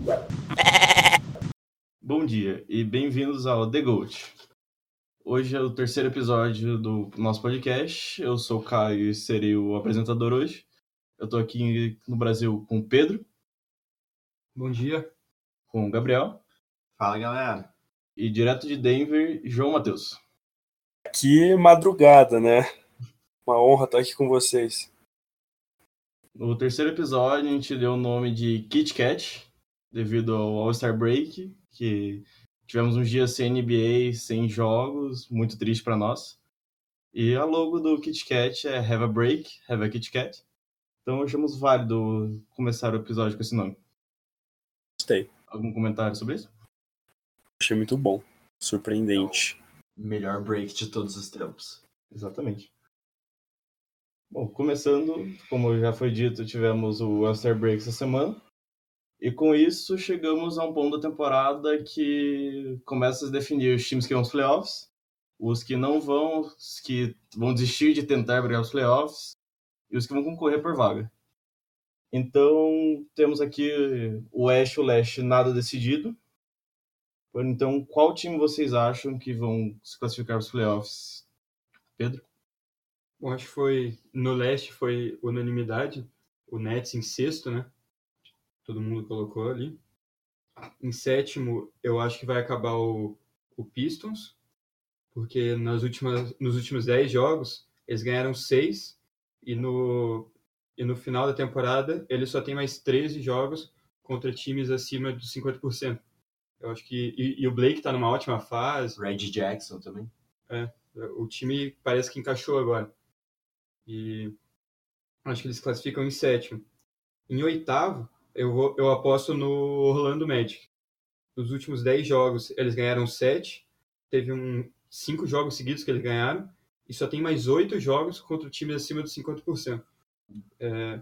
Bom dia e bem-vindos ao The Goat. Hoje é o terceiro episódio do nosso podcast. Eu sou o Caio e serei o apresentador hoje. Eu tô aqui no Brasil com o Pedro, Bom dia. com o Gabriel Fala galera. e direto de Denver, João Matheus. Que madrugada, né? Uma honra estar aqui com vocês. No terceiro episódio, a gente deu o nome de Kit Kat, devido ao All-Star Break, que tivemos uns dias sem NBA, sem jogos, muito triste para nós. E a logo do Kit Kat é Have a Break, Have a Kit Kat. Então achamos válido começar o episódio com esse nome. Gostei. Algum comentário sobre isso? Achei muito bom. Surpreendente. Melhor break de todos os tempos. Exatamente. Bom, começando, como já foi dito, tivemos o All-Star Break essa semana. E com isso chegamos a um ponto da temporada que começa a se definir os times que vão aos playoffs, os que não vão, os que vão desistir de tentar brigar os playoffs e os que vão concorrer por vaga. Então, temos aqui o Oeste e o Leste nada decidido. Então, qual time vocês acham que vão se classificar para os playoffs? Pedro? Bom, acho que foi no leste foi unanimidade. O Nets em sexto, né? Todo mundo colocou ali. Em sétimo, eu acho que vai acabar o, o Pistons, porque nas últimas, nos últimos 10 jogos eles ganharam 6 e no, e no final da temporada eles só tem mais 13 jogos contra times acima dos 50%. Eu acho que. E, e o Blake tá numa ótima fase. Reggie Jackson também. O time parece que encaixou agora. E acho que eles classificam em sétimo. Em oitavo, eu, eu aposto no Orlando Magic. Nos últimos 10 jogos, eles ganharam 7. Teve um, 5 jogos seguidos que eles ganharam. E só tem mais 8 jogos contra times acima dos 50%. É,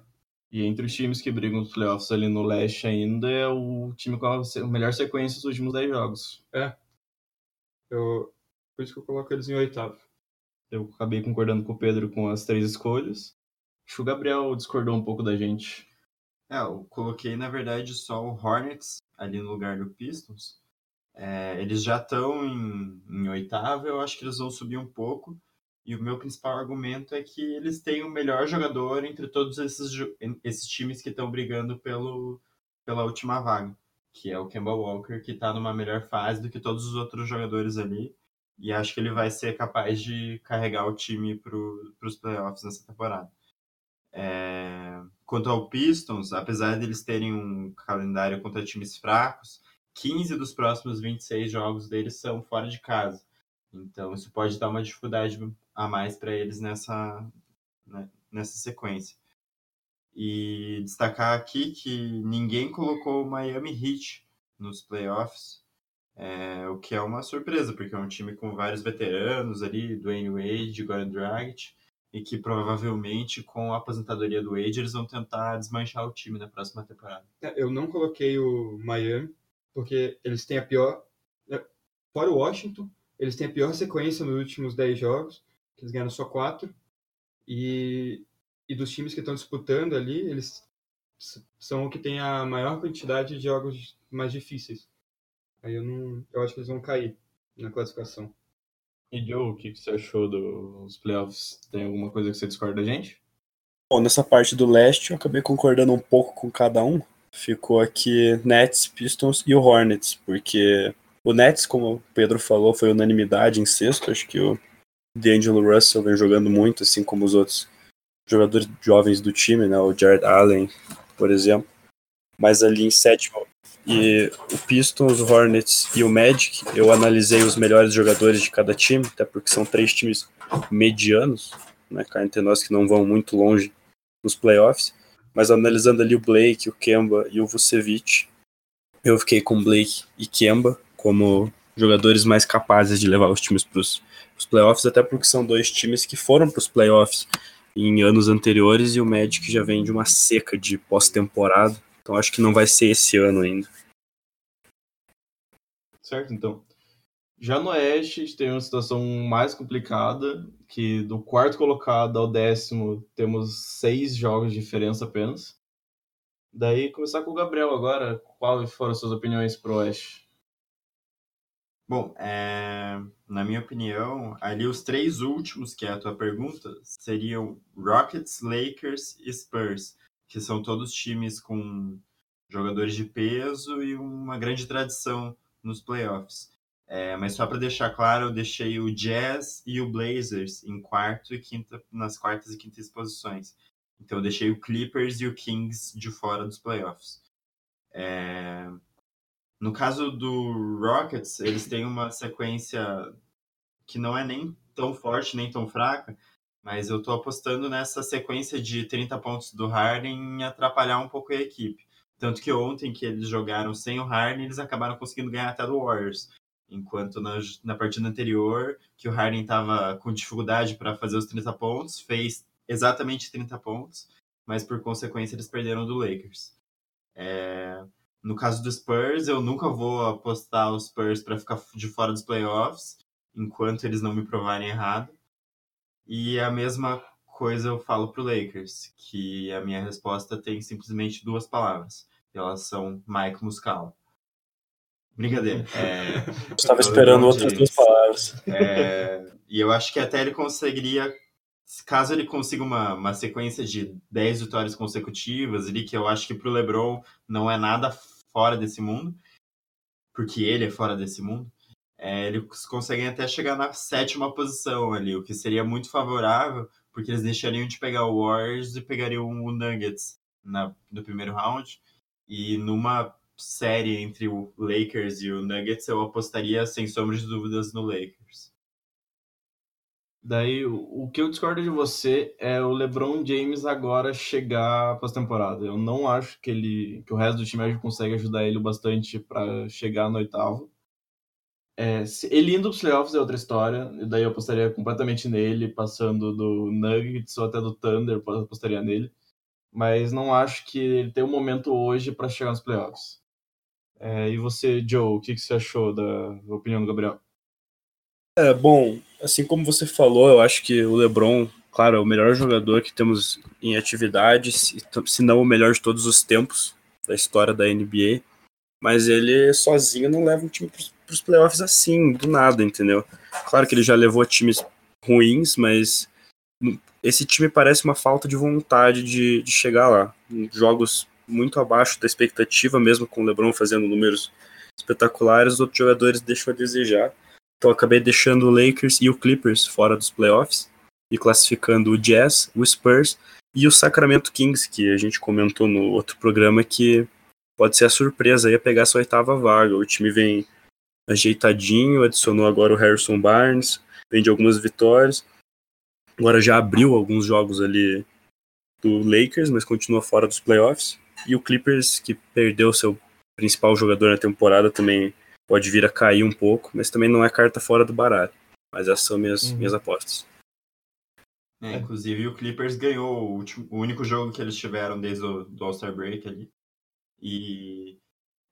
E entre os times que brigam nos playoffs ali no leste ainda, é o time com a melhor sequência dos últimos 10 jogos. eu, por isso que eu coloco eles em oitavo. Eu acabei concordando com o Pedro com as três escolhas. Acho que o Gabriel discordou um pouco da gente. É, eu coloquei na verdade só o Hornets ali no lugar do Pistons. É, eles já estão em, em oitavo, eu acho que eles vão subir um pouco. E o meu principal argumento é que eles têm o melhor jogador entre todos esses, esses times que estão brigando pelo, pela última vaga, que é o Kemba Walker, que está numa melhor fase do que todos os outros jogadores ali. E acho que ele vai ser capaz de carregar o time para os playoffs nessa temporada. É, Quanto ao Pistons, apesar deles terem um calendário contra times fracos, 15 dos próximos 26 jogos deles são fora de casa. Então isso pode dar uma dificuldade a mais para eles nessa, né, nessa sequência. E destacar aqui que ninguém colocou o Miami Heat nos playoffs, é, o que é uma surpresa, porque é um time com vários veteranos ali, Dwayne Wade, Goran Dragic, e que provavelmente com a aposentadoria do Wade eles vão tentar desmanchar o time na próxima temporada. É, Eu não coloquei o Miami, porque eles têm a pior. é, Fora o Washington, eles têm a pior sequência nos últimos 10 jogos, que eles ganharam só 4. E, e dos times que estão disputando ali, eles são o que tem a maior quantidade de jogos mais difíceis. Aí eu não. Eu acho que eles vão cair na classificação. E Joe, o que você achou dos playoffs? Tem alguma coisa que você discorda da gente? Bom, nessa parte do leste eu acabei concordando um pouco com cada um. Ficou aqui Nets, Pistons e o Hornets, porque o Nets, como o Pedro falou, foi unanimidade em sexto. Acho que o D'Angelo Russell vem jogando muito, assim como os outros jogadores jovens do time, né? O Jared Allen, por exemplo. Mas ali em sétimo, e o Pistons, o Hornets e o Magic, eu analisei os melhores jogadores de cada time, até porque são três times medianos, né? Cá entre nós que não vão muito longe nos playoffs. Mas analisando ali o Blake, o Kemba e o Vucevic, eu fiquei com Blake e Kemba como jogadores mais capazes de levar os times para os playoffs, até porque são dois times que foram para os playoffs em anos anteriores e o Magic já vem de uma seca de pós-temporada. Então acho que não vai ser esse ano ainda. Certo, então. Já no Oeste, a gente tem uma situação mais complicada, que do quarto colocado ao décimo temos seis jogos de diferença apenas. Daí, começar com o Gabriel agora. Quais foram as suas opiniões pro Oeste? Bom, é, na minha opinião, ali os três últimos, que é a tua pergunta, seriam Rockets, Lakers e Spurs, que são todos times com jogadores de peso e uma grande tradição nos playoffs. É, mas só para deixar claro, eu deixei o Jazz e o Blazers em quarto e quinta, nas quartas e quintas posições. Então eu deixei o Clippers e o Kings de fora dos playoffs. É, no caso do Rockets, eles têm uma sequência que não é nem tão forte nem tão fraca, mas eu tô apostando nessa sequência de 30 pontos do Harden em atrapalhar um pouco a equipe. Tanto que ontem que eles jogaram sem o Harden, eles acabaram conseguindo ganhar até do Warriors. Enquanto na, na partida anterior, que o Harden estava com dificuldade para fazer os 30 pontos, fez exatamente 30 pontos, mas por consequência eles perderam do Lakers. É, no caso do Spurs, eu nunca vou apostar os Spurs para ficar de fora dos playoffs, enquanto eles não me provarem errado. E a mesma coisa eu falo pro Lakers, que a minha resposta tem simplesmente duas palavras. Elas são Mike Muscala. Brincadeira. É, Estava esperando outras duas palavras. É, e eu acho que até ele conseguiria, caso ele consiga uma, uma sequência de 10 vitórias consecutivas, ali, que eu acho que pro LeBron não é nada fora desse mundo, porque ele é fora desse mundo, é, eles conseguem até chegar na sétima posição ali, o que seria muito favorável, porque eles deixariam de pegar o Warriors e pegariam o Nuggets na, no primeiro round. E numa série entre o Lakers e o Nuggets, eu apostaria sem sombra de dúvidas no Lakers. Daí, o que eu discordo de você é o LeBron James agora chegar pós-temporada. Eu não acho que ele, que o resto do time consegue ajudar ele bastante para chegar no oitavo. É, ele indo pros playoffs é outra história, e daí eu apostaria completamente nele, passando do Nuggets ou até do Thunder, eu apostaria nele. Mas não acho que ele tem um momento hoje para chegar nos playoffs. É, e você, Joe, o que, que você achou da opinião do Gabriel? É, bom, assim como você falou, eu acho que o LeBron, claro, é o melhor jogador que temos em atividade, se não o melhor de todos os tempos da história da NBA. Mas ele sozinho não leva um time para os playoffs assim, do nada, entendeu? Claro que ele já levou times ruins, mas esse time parece uma falta de vontade de, de chegar lá. Jogos muito abaixo da expectativa, mesmo com o LeBron fazendo números espetaculares, os outros jogadores deixam a desejar. Então acabei deixando o Lakers e o Clippers fora dos playoffs e classificando o Jazz, o Spurs e o Sacramento Kings, que a gente comentou no outro programa que pode ser a surpresa aí a pegar essa oitava vaga. O time vem ajeitadinho, adicionou agora o Harrison Barnes, vem de algumas vitórias. Agora já abriu alguns jogos ali do Lakers, mas continua fora dos playoffs. E o Clippers, que perdeu seu principal jogador na temporada, também pode vir a cair um pouco, mas também não é carta fora do baralho. Mas essas são minhas, uhum. minhas apostas. É, inclusive o Clippers ganhou o, último, o único jogo que eles tiveram desde o All-Star Break ali. E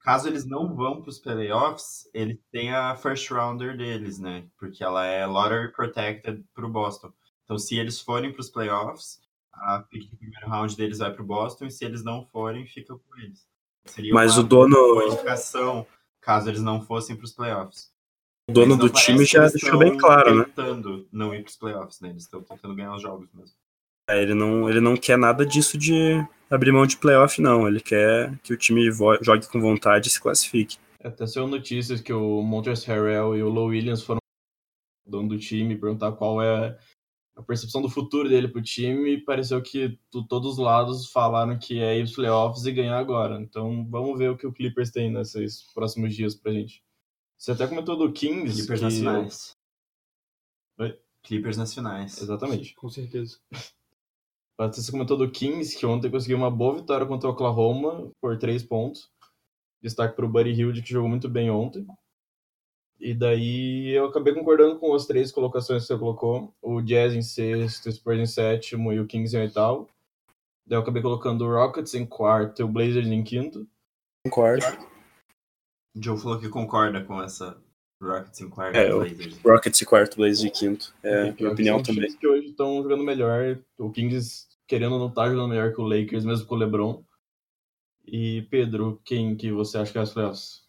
caso eles não vão para os playoffs, eles têm a first rounder deles, né? Porque ela é lottery protected para o Boston. Então, se eles forem para os playoffs, a pick do primeiro round deles vai para o Boston, e se eles não forem, fica com eles. Seria Mas o dono. Qualificação caso eles não fossem para os playoffs. O dono do time já deixou bem claro, né? tentando não ir para os playoffs, né? Eles estão tentando ganhar os jogos mesmo. É, ele, não, ele não quer nada disso de abrir mão de playoff, não. Ele quer que o time jogue com vontade e se classifique. Até saiu notícias que o Montrezl Harrell e o Low Williams foram dono do time perguntar qual é a percepção do futuro dele pro time e pareceu que todos os lados falaram que é ir pros playoffs e ganhar agora. Então vamos ver o que o Clippers tem nesses próximos dias pra gente. Você até comentou do Kings. Clippers que... nacionais. Oi? Clippers nacionais. Exatamente. Com certeza. Você comentou do Kings, que ontem conseguiu uma boa vitória contra o Oklahoma por três pontos. Destaque para o Buddy Hilde, que jogou muito bem ontem. E daí eu acabei concordando com as três colocações que você colocou. O Jazz em sexto, o Spurs em sétimo e o Kings em oitavo. Daí eu acabei colocando o Rockets em quarto e o Blazers em quinto. Concordo. O Joe falou que concorda com essa Rockets em quarto é, Blazers. Rockets em quarto, Blazers em quinto. É, minha opinião também. que hoje estão jogando melhor. O Kings, querendo ou não, tá jogando melhor que o Lakers, mesmo com o LeBron. E Pedro, quem que você acha que é as playoffs?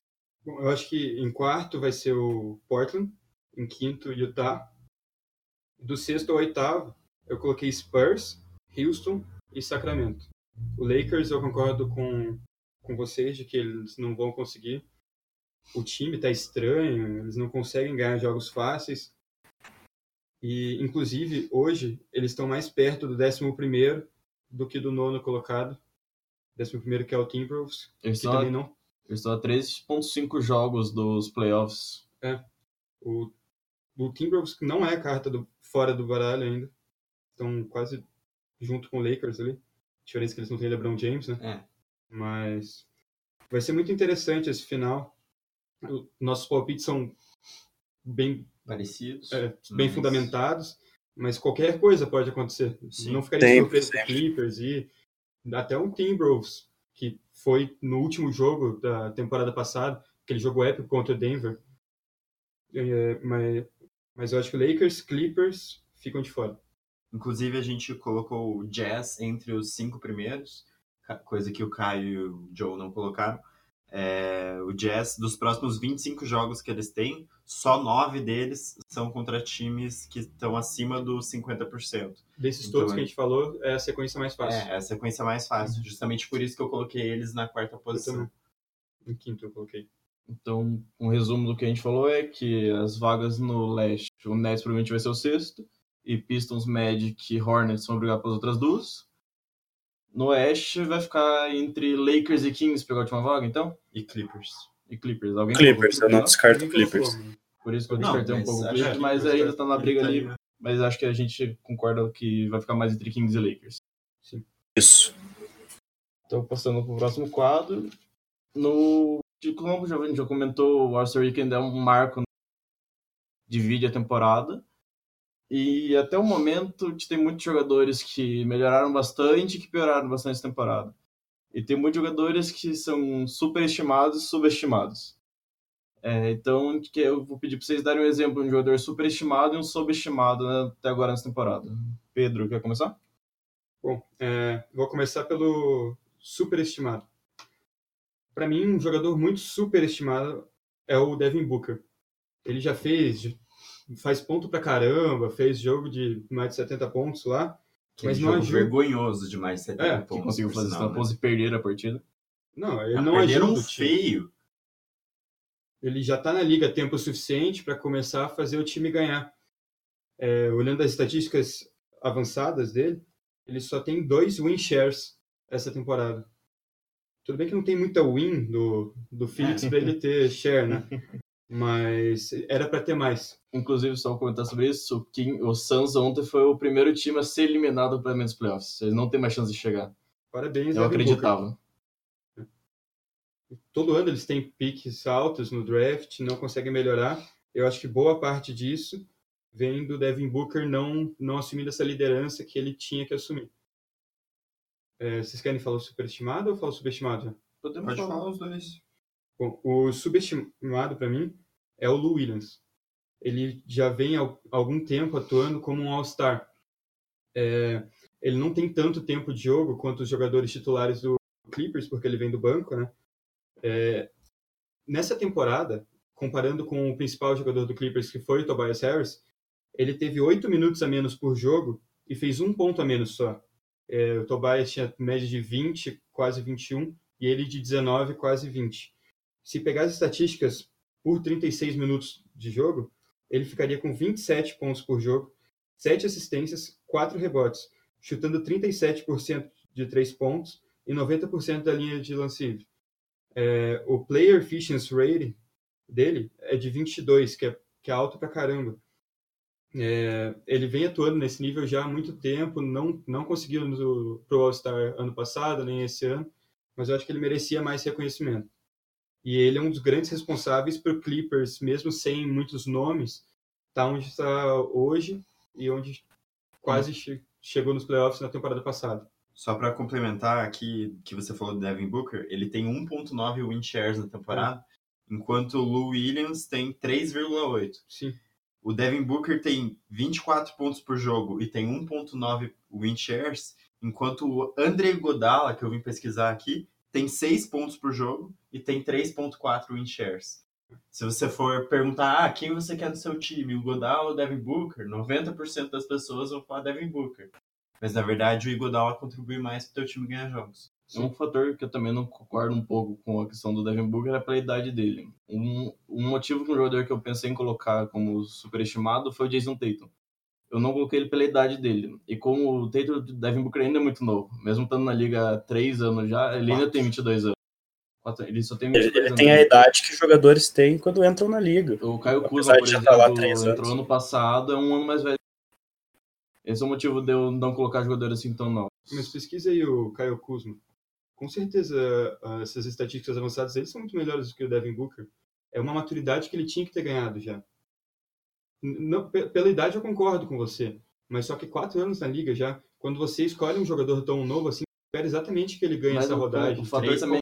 Bom, eu acho que em quarto vai ser o Portland, em quinto, Utah. Do sexto ao oitavo, eu coloquei Spurs, Houston e Sacramento. O Lakers, eu concordo com, com vocês de que eles não vão conseguir. O time tá estranho, eles não conseguem ganhar jogos fáceis. E, inclusive, hoje, eles estão mais perto do 11 do que do nono colocado. 11 que é o Timberwolves, Eles que estão, também a, não eles estão a 3.5 jogos dos playoffs. O, o Timberwolves não é a carta do, fora do baralho ainda. Estão quase junto com o Lakers ali. A diferença é que eles não têm LeBron James, né? É. Mas vai ser muito interessante esse final. O- Nossos palpites são bem, Parecidos. é, bem mas- fundamentados, mas qualquer coisa pode acontecer. Sim. Não ficaria surpreso com. Clippers e até um Timberwolves, que foi no último jogo da temporada passada, aquele jogo épico contra o Denver. É, mas, mas eu acho que Lakers, Clippers ficam de fora. Inclusive, a gente colocou o Jazz entre os cinco primeiros, coisa que o Caio e o Joe não colocaram. É, o Jazz, dos próximos 25 jogos que eles têm, só nove deles são contra times que estão acima dos 50%. Desses Então, todos que é- a gente falou, é a sequência mais fácil. É, é a sequência mais fácil. Justamente por isso que eu coloquei eles na quarta posição. Em quinto eu coloquei. Então, um resumo do que a gente falou é que as vagas no leste, o Nets provavelmente vai ser o sexto, e Pistons, Magic e Hornets vão brigar pelas outras duas. No oeste vai ficar entre Lakers e Kings pegar a última vaga, então? E Clippers. E Clippers. Alguém Clippers, eu não descarto Clippers. Por isso que eu Não, descartei um mas pouco o Clippers, que mas ainda tá na briga ali. estaria- Mas acho que a gente concorda que vai ficar mais entre Kings e Lakers. Isso. Então, passando pro próximo quadro. No. de Como já, já comentou, o All-Star Weekend é um marco, né? divide a temporada. E até o momento tem muitos jogadores que melhoraram bastante e que pioraram bastante essa temporada. E tem muitos jogadores que são superestimados e subestimados. É, então, que eu vou pedir para vocês darem um exemplo de um jogador superestimado e um subestimado né, até agora nessa temporada. Pedro, quer começar? Bom, é, vou começar pelo superestimado. Para mim, um jogador muito superestimado é o Devin Booker. Ele já fez, faz ponto pra caramba, fez jogo de mais de 70 pontos lá, Aquele Mas não jogo ajuda. vergonhoso de mais 70 É, que Que pontos. conseguiu fazer sinal, né? e perder a partida. não, ele Ah, não perderam ajuda feio. Ele já está na liga tempo suficiente para começar a fazer o time ganhar. É, olhando as estatísticas avançadas dele, ele só tem dois win shares essa temporada. Tudo bem que não tem muita win do, do Phoenix para ele ter share, né? Mas era para ter mais. Inclusive, só comentar sobre isso, o, King, o Suns ontem foi o primeiro time a ser eliminado para menos playoffs. Eles não têm mais chance de chegar. Parabéns, Eu Devin Booker. acreditava. Todo ano eles têm piques altos no draft, não conseguem melhorar. Eu acho que boa parte disso vem do Devin Booker não, não assumindo essa liderança que ele tinha que assumir. É, vocês querem falar o superestimado ou falar o subestimado? Podemos Pode falar os dois. Bom, o subestimado para mim é o Lou Williams. Ele já vem há algum tempo atuando como um All-Star. É, ele não tem tanto tempo de jogo quanto os jogadores titulares do Clippers, porque ele vem do banco, né? É, nessa temporada, comparando com o principal jogador do Clippers, que foi o Tobias Harris, ele teve oito minutos a menos por jogo e fez um ponto a menos só. É, o Tobias tinha média de 20, quase 21, e ele de 19, quase 20. Se pegar as estatísticas por 36 minutos de jogo, ele ficaria com 27 pontos por jogo, 7 assistências, 4 rebotes, chutando 37% de 3 pontos e 90% da linha de lance livre. É, o Player Efficiency Rating dele é de 22, que é, que é alto pra caramba. É, ele vem atuando nesse nível já há muito tempo, não, não conseguiu no Pro All-Star ano passado, nem esse ano, mas eu acho que ele merecia mais reconhecimento. E ele é um dos grandes responsáveis para o Clippers, mesmo sem muitos nomes, tá onde está hoje e onde quase che chegou nos playoffs na temporada passada. Só para complementar aqui que você falou do Devin Booker, ele tem 1.9 win shares na temporada, enquanto o Lou Williams tem 3,8. Sim. O Devin Booker tem 24 pontos por jogo e tem 1.9 win shares, enquanto o Andrei Godala, que eu vim pesquisar aqui, tem 6 pontos por jogo e tem 3.4 win shares. Se você for perguntar, ah, quem você quer no seu time, o Godal ou o Devin Booker, 90% das pessoas vão falar Devin Booker. Mas na verdade o Iguodala contribui mais para o teu time ganhar jogos. Um fator que eu também não concordo um pouco com a questão do Devin Booker é pela idade dele. Um, um motivo que um jogador que eu pensei em colocar como superestimado foi o Jason Tatum. Eu não coloquei ele pela idade dele. E como o Tatum do Devin Booker ainda é muito novo, mesmo estando na liga há 3 anos já, ele ainda tem 22 anos. Ele só tem 22 Ele, ele anos. tem a idade que os jogadores têm quando entram na liga. O Caio de por já estar lá há exemplo, três entrou ano passado, é um ano mais velho. Esse é o motivo de eu não colocar jogador assim tão não. Mas pesquisa aí o Caio Kuzma. Com certeza, ah, essas estatísticas avançadas eles são muito melhores do que o Devin Booker. É uma maturidade que ele tinha que ter ganhado já. Não, pe- pela idade eu concordo com você, mas só que quatro anos na liga já, quando você escolhe um jogador tão novo assim, espera exatamente que ele ganhe Mas essa rodagem. o fator também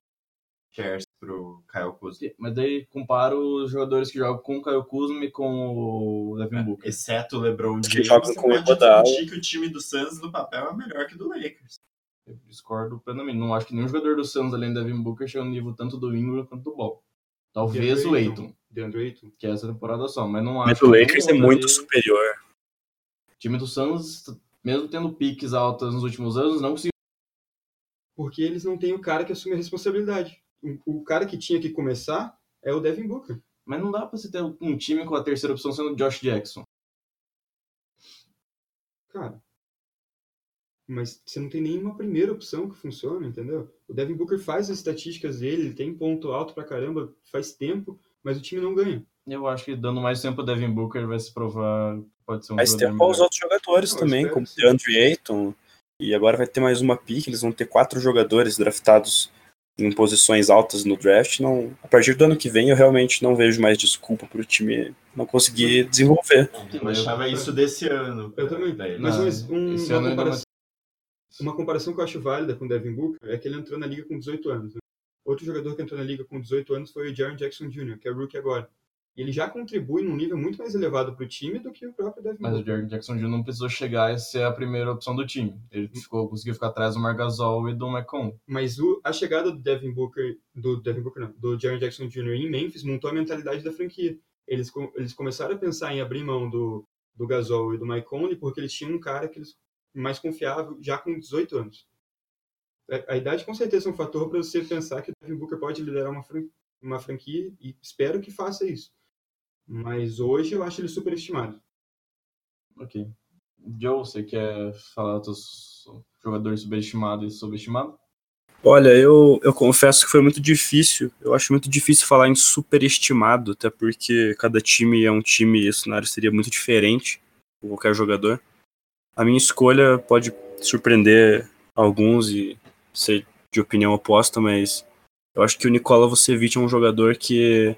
Shares pro Kyle Kuzma. Mas daí comparo os jogadores que jogam com o Caio Kuzma e com o Devin Booker. Exceto o LeBron Que James, jogam você com o pode que o time do Suns no papel é melhor que o do Lakers. Eu discordo plenamente. Não acho que nenhum jogador do Suns, além do Devin Booker, chega no nível tanto do Ingram quanto do Ball. Talvez o Aiton, DeAndre Ayton. que é essa temporada só, mas não Mas acho o que Lakers é muito superior. O time do Suns, mesmo tendo piques altas nos últimos anos, não conseguiu. Porque eles não têm o cara que assume a responsabilidade. O, o cara que tinha que começar é o Devin Booker. Mas não dá pra você ter um time com a terceira opção sendo o Josh Jackson. Cara. Mas você não tem nenhuma primeira opção que funciona, entendeu? O Devin Booker faz as estatísticas dele, ele tem ponto alto pra caramba, faz tempo, mas o time não ganha. Eu acho que dando mais tempo ao Devin Booker vai se provar pode ser um Mas tempo aos melhor. outros jogadores Não, também, espero como o. DeAndre Ayton. E agora vai ter mais uma pick, eles vão ter quatro jogadores draftados em posições altas no draft. Não, a partir do ano que vem eu realmente não vejo mais desculpa pro time não conseguir desenvolver. Eu achava isso desse ano. Eu também. Daí, Mas Não, um- esse uma, ano comparação, uma comparação que eu acho válida com o Devin Booker é que ele entrou na liga com 18 anos. né? Outro jogador que entrou na liga com 18 anos foi o Jaren Jackson Jr., que é rookie agora. E ele já contribui num nível muito mais elevado pro time do que o próprio Devin Mas o Booker. Jared Jackson Jr. não precisou chegar e ser a primeira opção do time. Ele ficou, conseguiu ficar atrás do Margasol e do McComb. Mas o- a chegada do Devin Booker, do Devin Booker não, do Jaren Jackson Jr. em Memphis montou a mentalidade da franquia. Eles, eles começaram a pensar em abrir mão do, do Gasol e do Mike Conley porque eles tinham um cara que eles mais confiável já com 18 anos. A, a idade com certeza é um fator para você pensar que o Devin Booker pode liderar uma, fran- uma franquia e espero que faça isso. Mas hoje eu acho ele superestimado. Ok. Joe, você quer falar dos jogadores subestimados e subestimados? Olha, eu, eu confesso que foi muito difícil. Eu acho muito difícil falar em superestimado, até porque cada time é um time e o cenário seria muito diferente com qualquer jogador. A minha escolha pode surpreender alguns e ser de opinião oposta, mas eu acho que o Nikola Vucevic é um jogador que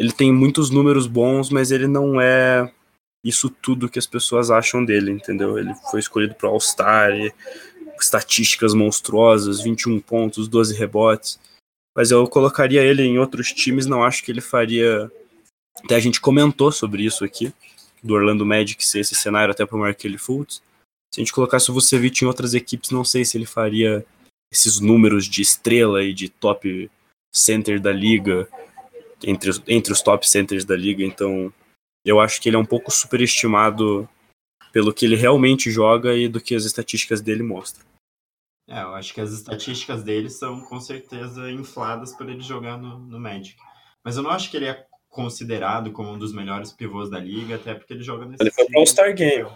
ele tem muitos números bons, mas ele não é isso tudo que as pessoas acham dele, entendeu? Ele foi escolhido para All-Star estatísticas monstruosas, 21 pontos, 12 rebotes. Mas eu colocaria ele em outros times, não acho que ele faria. Até a gente comentou sobre isso aqui, do Orlando Magic ser esse cenário até para o Markelly Fultz. Se a gente colocasse o Vucevic em outras equipes, não sei se ele faria esses números de estrela e de top center da liga, entre os, entre os top centers da liga. Então, eu acho que ele é um pouco superestimado pelo que ele realmente joga e do que as estatísticas dele mostram. É, eu acho que as estatísticas dele são com certeza infladas por ele jogar no, no Magic. Mas eu não acho que ele é considerado como um dos melhores pivôs da liga, até porque ele joga nesse Ele foi pro. All-Star Game.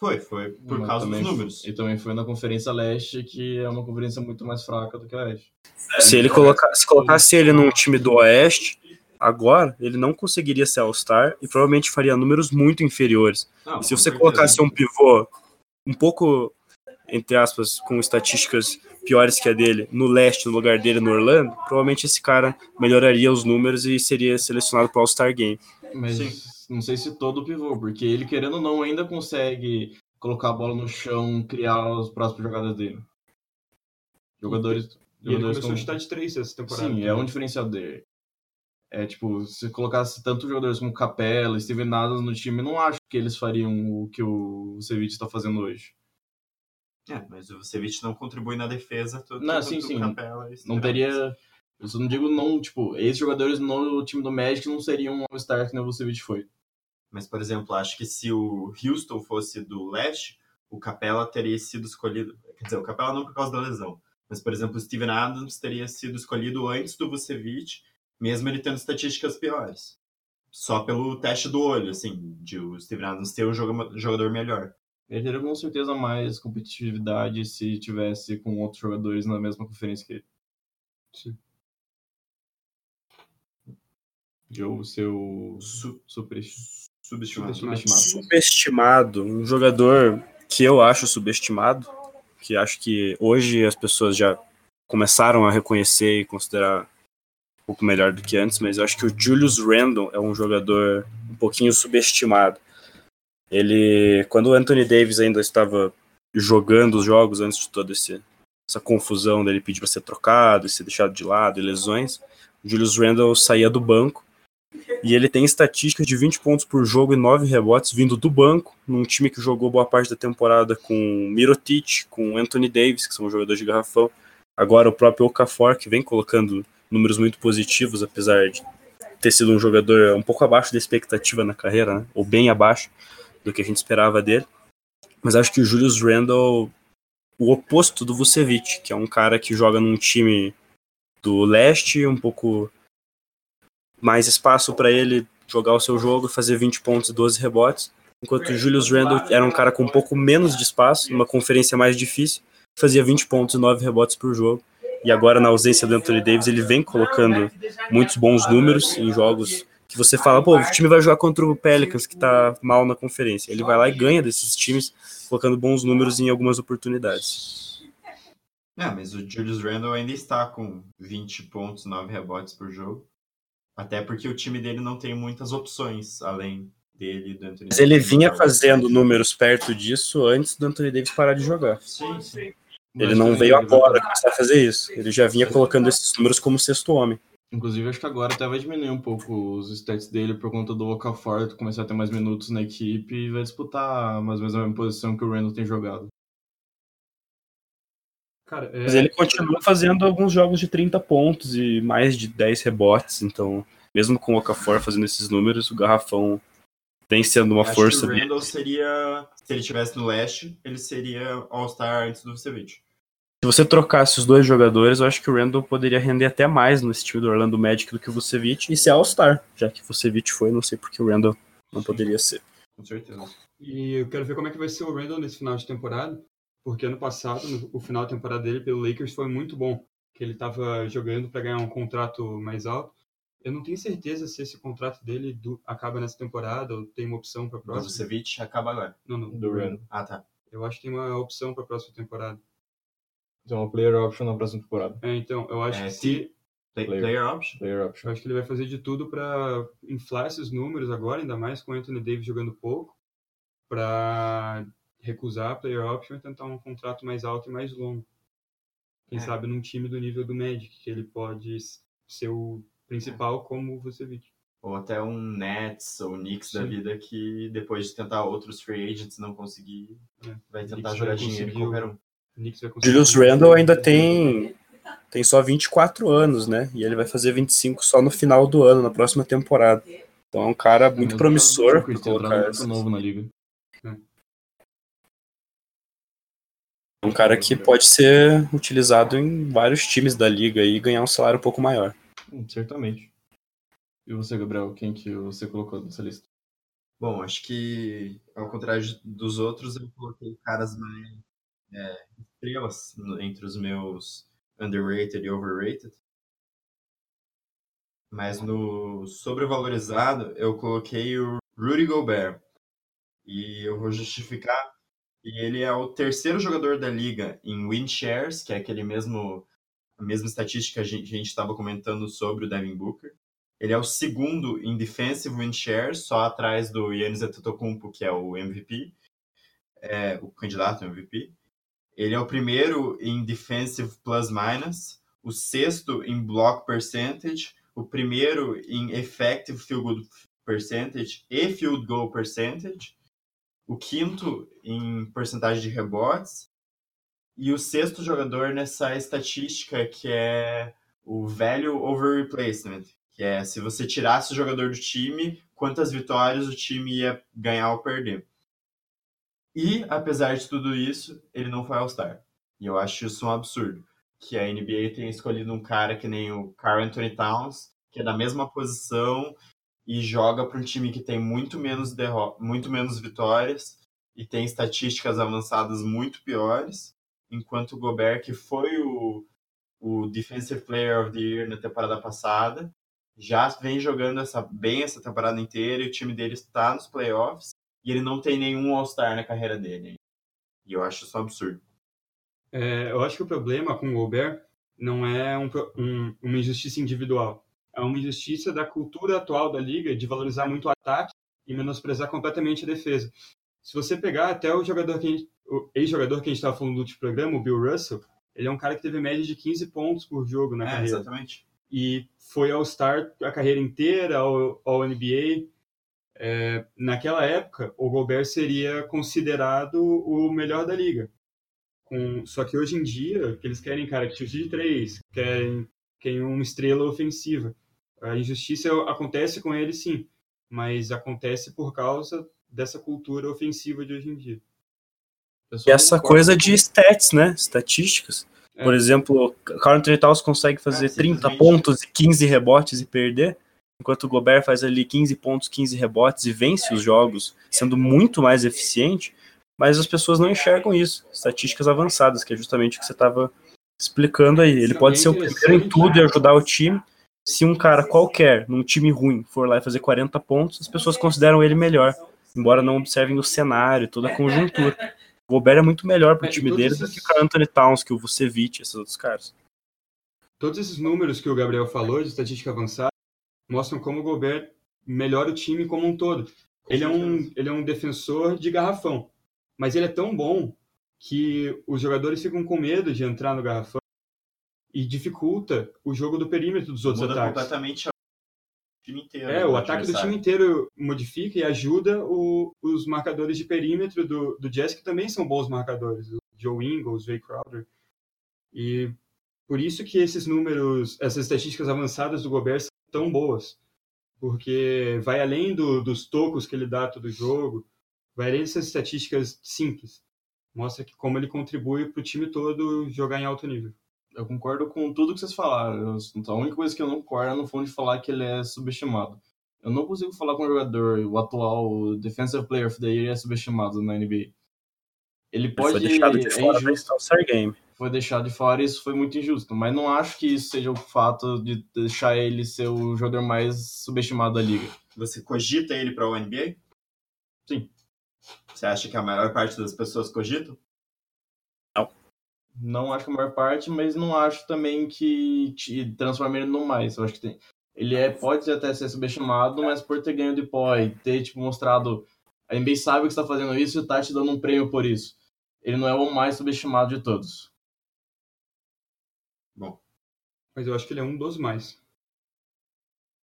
Foi, foi por Mas causa dos números. E também foi na Conferência Leste, que é uma conferência muito mais fraca do que a Leste. Se ele coloca, se colocasse ele num time do Oeste, agora ele não conseguiria ser All-Star e provavelmente faria números muito inferiores. Não, E se você colocasse um pivô um pouco, entre aspas, com estatísticas piores que a dele, no leste, no lugar dele no Orlando, provavelmente esse cara melhoraria os números e seria selecionado para All-Star Game. Mas Sim. não sei se todo pivô, porque ele, querendo ou não, ainda consegue colocar a bola no chão, criar as próximas jogadas dele. Jogadores. E ele jogadores começou a como- chutar de três essa temporada. Sim, é um diferencial dele. É tipo, se colocasse tanto jogadores como Capela, Steven Adams no time, não acho que eles fariam o que o Vucevic está fazendo hoje. É, mas o Vucevic não contribui na defesa. Tanto Não, sim, o sim. Capela Não teria. Eu só não digo não, tipo, esses jogadores no time do Magic não seriam um All-Star que o Vucevic foi. Mas, por exemplo, acho que se o Houston fosse do leste, o Capela teria sido escolhido. Quer dizer, o Capela não por causa da lesão. Mas, por exemplo, o Steven Adams teria sido escolhido antes do Vucevic, mesmo ele tendo estatísticas piores. Só pelo teste do olho, assim, de o Steven Adams ter um joga- jogador melhor. Ele teria com certeza mais competitividade se tivesse com outros jogadores na mesma conferência que ele. Sim. Joe, seu Su- superestimado. subestimado. Subestimado. Subestimado, um jogador que eu acho subestimado, que acho que hoje as pessoas já começaram a reconhecer e considerar pouco melhor do que antes, mas eu acho que o Julius Randle é um jogador um pouquinho subestimado. Ele, quando o Anthony Davis ainda estava jogando os jogos antes de toda essa confusão dele pedir para ser trocado e ser deixado de lado e lesões, o Julius Randle saía do banco e ele tem estatísticas de 20 pontos por jogo e 9 rebotes vindo do banco, num time que jogou boa parte da temporada com Mirotic, com Anthony Davis, que são jogadores de garrafão. Agora o próprio Okafor, que vem colocando números muito positivos, apesar de ter sido um jogador um pouco abaixo da expectativa na carreira, né? ou bem abaixo do que a gente esperava dele. Mas acho que o Julius Randle, o oposto do Vucevic, que é um cara que joga num time do leste, um pouco mais espaço para ele jogar o seu jogo, fazer 20 pontos e 12 rebotes, enquanto o Julius Randle era um cara com um pouco menos de espaço, numa conferência mais difícil, fazia 20 pontos e 9 rebotes por jogo. E agora, na ausência do Anthony Davis, ele vem colocando muitos bons números em jogos que você fala, pô, o time vai jogar contra o Pelicans, que tá mal na conferência. Ele vai lá e ganha desses times, colocando bons números em algumas oportunidades. É, mas o Julius Randle ainda está com 20 pontos, 9 rebotes por jogo. Até porque o time dele não tem muitas opções, além dele e do Anthony Mas ele vinha fazendo números perto disso antes do Anthony Davis parar de jogar. Sim, sim. Ele Mas não veio agora começar a fazer isso. Ele já vinha colocando esses números como sexto homem. Inclusive, acho que agora até vai diminuir um pouco os stats dele por conta do Okafor começar a ter mais minutos na equipe e vai disputar mais ou menos a mesma posição que o Randall tem jogado. Cara, é, Mas ele continua fazendo alguns jogos de 30 pontos e mais de 10 rebotes. Então, mesmo com o Okafor fazendo esses números, o Garrafão tem sendo uma Acho força que o bem. Randle seria, se ele estivesse no leste, ele seria All-Star antes do Vucevic. Se você trocasse os dois jogadores, eu acho que o Randall poderia render até mais nesse time do Orlando Magic do que o Vucevic e ser All-Star. Já que o Vucevic foi, não sei porque o Randall não poderia ser. Com certeza. E eu quero ver como é que vai ser o Randall nesse final de temporada, porque ano passado, no, o final da temporada dele pelo Lakers foi muito bom, que ele estava jogando para ganhar um contrato mais alto. Eu não tenho certeza se esse contrato dele do- acaba nessa temporada ou tem uma opção para O próxima. Vucevic acaba agora. Não, não. Do Randall. Ah, tá. Eu acho que tem uma opção para a próxima temporada. Então, uma player option na próxima temporada. É, então, eu acho É, que se, Play- Player. player option. Player option. eu acho que ele vai fazer de tudo para inflar esses números agora, ainda mais com o Anthony Davis jogando pouco, para recusar a player option e tentar um contrato mais alto e mais longo. Quem É. sabe num time do nível do Magic, que ele pode ser o principal como o Vucevic. Ou até um Nets ou Knicks da Sim. vida que depois de tentar outros free agents não conseguir, É. vai tentar jogar vai dinheiro o- qualquer um. O Knicks vai conseguir- Julius Randle ainda tem, tem só 24 anos, né? E ele vai fazer 25 só no final do ano, na próxima temporada. Então é um cara muito Mesmo promissor pra colocar essas- novo na liga. É um cara que pode ser utilizado em vários times da liga e ganhar um salário um pouco maior. Hum, Certamente. E você, Gabriel, quem que você colocou nessa lista? Bom, acho que ao contrário dos outros, eu coloquei caras mais é, estrelas entre os meus underrated e overrated. Mas no sobrevalorizado, eu coloquei o Rudy Gobert. E eu vou justificar. E ele é o terceiro jogador da liga em win shares, que é aquele mesmo a mesma estatística que a gente estava comentando sobre o Devin Booker. Ele é o segundo em defensive win share, só atrás do Giannis Antetokounmpo, que é o MVP, é, o candidato MVP. Ele é o primeiro em defensive plus minus, o sexto em block percentage, o primeiro em effective field goal percentage e field goal percentage, o quinto em porcentagem de rebotes e o sexto jogador nessa estatística que é o value over replacement, que é se você tirasse o jogador do time, quantas vitórias o time ia ganhar ou perder. E, apesar de tudo isso, ele não foi All-Star. E eu acho isso um absurdo. Que a NBA tenha escolhido um cara que nem o Carl Anthony Towns, que é da mesma posição e joga para um time que tem muito menos, muito menos vitórias e tem estatísticas avançadas muito piores, enquanto o Gobert, que foi o, o Defensive Player of the Year na temporada passada, já vem jogando essa, bem essa temporada inteira e o time dele está nos playoffs e ele não tem nenhum All-Star na carreira dele. E eu acho isso um absurdo. É, eu acho que o problema com o Gobert não é um, um, uma injustiça individual. É uma injustiça da cultura atual da liga de valorizar muito o ataque e menosprezar completamente a defesa. Se você pegar até o jogador que ex-jogador que a gente estava falando no último programa, o Bill Russell, ele é um cara que teve média de 15 pontos por jogo na é, carreira. Exatamente. E foi All-Star a carreira inteira, ao, ao NBA. É, naquela época, o Gobert seria considerado o melhor da liga. Com, só que hoje em dia, que eles querem cara que chute de três, querem, querem uma estrela ofensiva. A injustiça acontece com ele, sim, mas acontece por causa dessa cultura ofensiva de hoje em dia. E essa coisa de stats, né? Estatísticas. É. Por exemplo, o Carl Anthony Towns consegue fazer é, 30 pontos e 15 rebotes e perder, enquanto o Gobert faz ali 15 pontos, 15 rebotes e vence os jogos, sendo muito mais eficiente mas as pessoas não enxergam isso. Estatísticas avançadas, que é justamente o que você estava explicando aí. Ele pode ser o primeiro em tudo e ajudar o time. Se um cara qualquer, num time ruim, for lá e fazer 40 pontos, as pessoas consideram ele melhor, embora não observem o cenário, toda a conjuntura. O Gobert é muito melhor pro time dele do que o Anthony Towns, que o Vucevic, esses outros caras. Todos esses números que o Gabriel falou de estatística avançada mostram como o Gobert melhora o time como um todo. Ele é um, ele é um defensor de garrafão mas ele é tão bom que os jogadores ficam com medo de entrar no garrafão e dificulta o jogo do perímetro dos outros Muda ataques. completamente o time inteiro. É, o ataque do time inteiro modifica e ajuda o, os marcadores de perímetro do, do Jazz, que também são bons marcadores, o Joe Ingles, o Ray Crowder. E por isso que esses números, essas estatísticas avançadas do Gobert são tão boas, porque vai além do, dos tocos que ele dá todo jogo, vai além dessas estatísticas simples. Mostra que como ele contribui para o time todo jogar em alto nível. Eu concordo com tudo que vocês falaram. Então, a única coisa que eu não concordo é no fundo de falar que ele é subestimado. Eu não consigo falar com um jogador, o atual Defensive Player of the Year é subestimado na NBA. Ele pode. Foi deixado de fora é injusto, Game. Foi deixado de fora e isso foi muito injusto. Mas não acho que isso seja o fato de deixar ele ser o jogador mais subestimado da liga. Você cogita ele para o NBA? Sim. Você acha que a maior parte das pessoas cogitam? Não. Acho que a maior parte, mas não acho também que transforma ele no mais. Eu acho que tem... ele é, pode até ser subestimado, mas por ter ganho de pó e ter tipo, mostrado. A NBA sabe que está fazendo isso e está te dando um prêmio por isso. Ele não é o mais subestimado de todos. Bom. Mas eu acho que ele é um dos mais.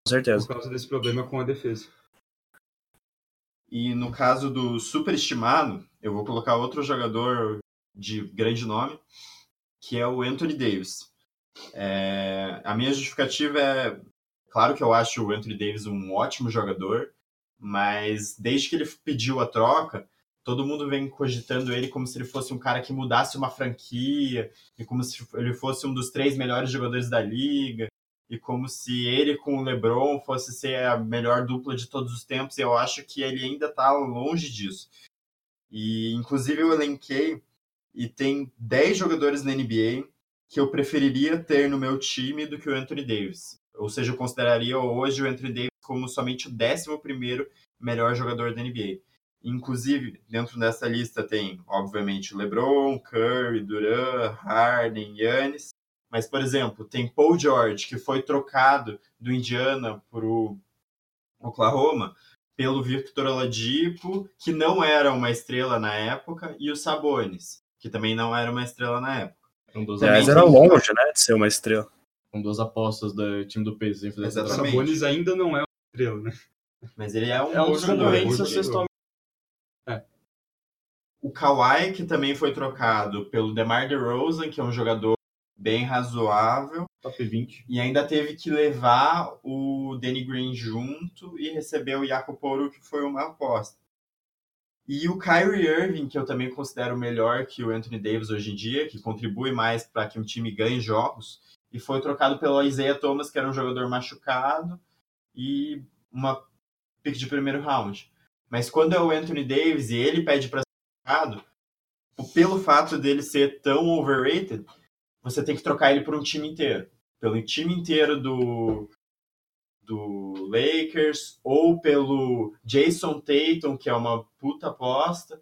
Com certeza. Por causa desse problema com a defesa. E no caso do superestimado, eu vou colocar outro jogador de grande nome, que é o Anthony Davis. É, a minha justificativa é, claro que eu acho o Anthony Davis um ótimo jogador, mas desde que ele pediu a troca, todo mundo vem cogitando ele como se ele fosse um cara que mudasse uma franquia e como se ele fosse um dos três melhores jogadores da liga e como se ele com o LeBron fosse ser a melhor dupla de todos os tempos. Eu acho que ele ainda está longe disso. E inclusive eu elenquei e tem 10 jogadores na NBA que eu preferiria ter no meu time do que o Anthony Davis. Ou seja, eu consideraria hoje o Anthony Davis como somente o 11 melhor jogador da NBA. Inclusive, dentro dessa lista tem, obviamente, LeBron, Curry, Durant, Harden, Yannis. Mas, por exemplo, tem Paul George, que foi trocado do Indiana para o Oklahoma pelo Victor Oladipo, que não era uma estrela na época, e o Sabonis, que também não era uma estrela na época. Um dos Aliás, era longe, né, de ser uma estrela. Um dos apostas do time do peso. O Sabonis ainda não é uma estrela, né? Mas ele é um é um dos concorrentes sextualmente O Kawhi, que também foi trocado pelo DeMar DeRozan, que é um jogador bem razoável, Top 20. e ainda teve que levar o Danny Green junto e receber o Jakob Poro, que foi uma aposta. E o Kyrie Irving, que eu também considero melhor que o Anthony Davis hoje em dia, que contribui mais para que o time ganhe jogos, e foi trocado pelo Isaiah Thomas, que era um jogador machucado, e uma pick de primeiro round. Mas quando é o Anthony Davis e ele pede para ser trocado, pelo fato dele ser tão overrated, você tem que trocar ele por um time inteiro. Pelo time inteiro do, do Lakers, ou pelo Jason Tatum, que é uma puta aposta,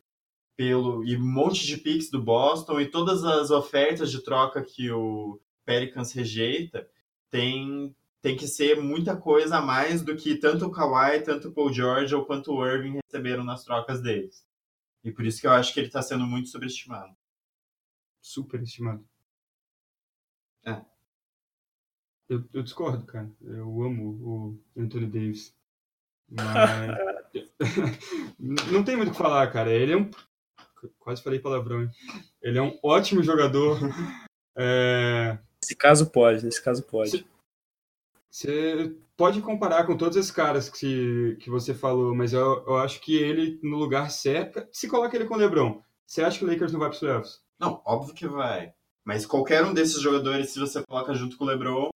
pelo, e um monte de picks do Boston, e todas as ofertas de troca que o Pelicans rejeita, tem, tem que ser muita coisa a mais do que tanto o Kawhi, tanto o Paul George ou quanto o Irving receberam nas trocas deles. E por isso que eu acho que ele está sendo muito subestimado. Super estimado. É. Eu, eu discordo, cara. Eu amo o Anthony Davis. Mas. não tem muito o que falar, cara. Ele é um. Quase falei palavrão, hein? Ele é um ótimo jogador. É, Nesse caso pode, nesse caso pode. Você pode comparar com todos esses caras que, que você falou, mas eu, eu acho que ele, no lugar certo. Se coloca ele com o LeBron, você acha que o Lakers não vai para os playoffs? Não, óbvio que vai. Mas qualquer um desses jogadores, se você coloca junto com o LeBron,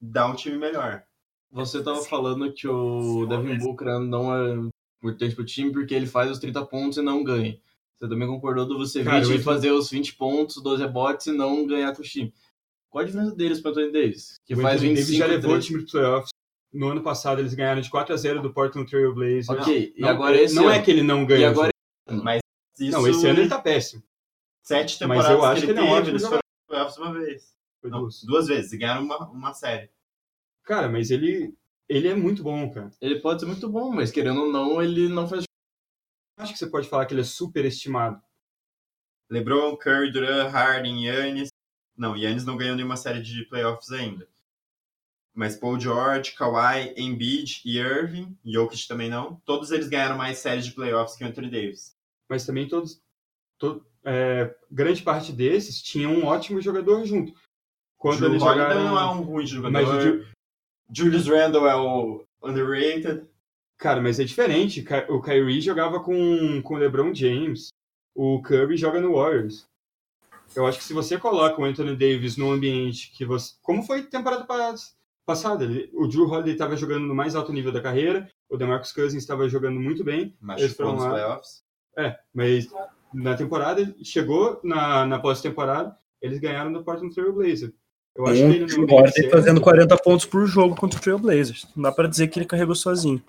dá um time melhor. Você tava falando que o Devin Booker não é importante pro time porque ele faz os 30 pontos e não ganha. Você também concordou do Vucevic Cara, eu fazer os 20 pontos, 12 rebotes e não ganhar com o time. Qual a diferença deles pro Anthony Davis? Que o faz Anthony 25 Davis já levou o time para os playoffs. No ano passado eles ganharam de 4 a 0 do Portland Trail Blazers. Ok, e Não, agora esse não ano? é que ele não ganhou. E agora Mas isso, Não, esse ano ele tá péssimo. sete Mas temporadas eu acho que que ele ele é teve, eles foram playoffs uma vez. Foi Não, duas. duas vezes, e ganharam uma, uma série. Cara, mas ele, ele é muito bom, cara. ele pode ser muito bom, mas querendo ou não, ele não faz Acho que você pode falar que ele é super estimado. LeBron, Curry, Durant, Harden, Yannis. Não, Yannis não ganhou nenhuma série de playoffs ainda. Mas Paul George, Kawhi, Embiid e Irving, Jokic também não. Todos eles ganharam mais séries de playoffs que o Anthony Davis. Mas também todos. to- é, grande parte desses tinha um ótimo jogador junto. Quando Drew Holiday jogaram. não é um ruim jogador. Mas o Drew- Julius Randle é o underrated. Cara, mas é diferente. O Kyrie jogava com, o LeBron James. O Curry joga no Warriors. Eu acho que se você coloca o Anthony Davis num ambiente que você. Como foi temporada pas- passada? ele- O Drew Holiday estava jogando no mais alto nível da carreira. O DeMarcus Cousins estava jogando muito bem. Eles Machucou foram nos lá. playoffs. É, mas na temporada, chegou na, na pós-temporada, eles ganharam do Portland Trail Blazer. Eu acho que Um não Holiday fazendo 40 pontos por jogo contra o Trailblazers. Não dá pra dizer que ele carregou sozinho.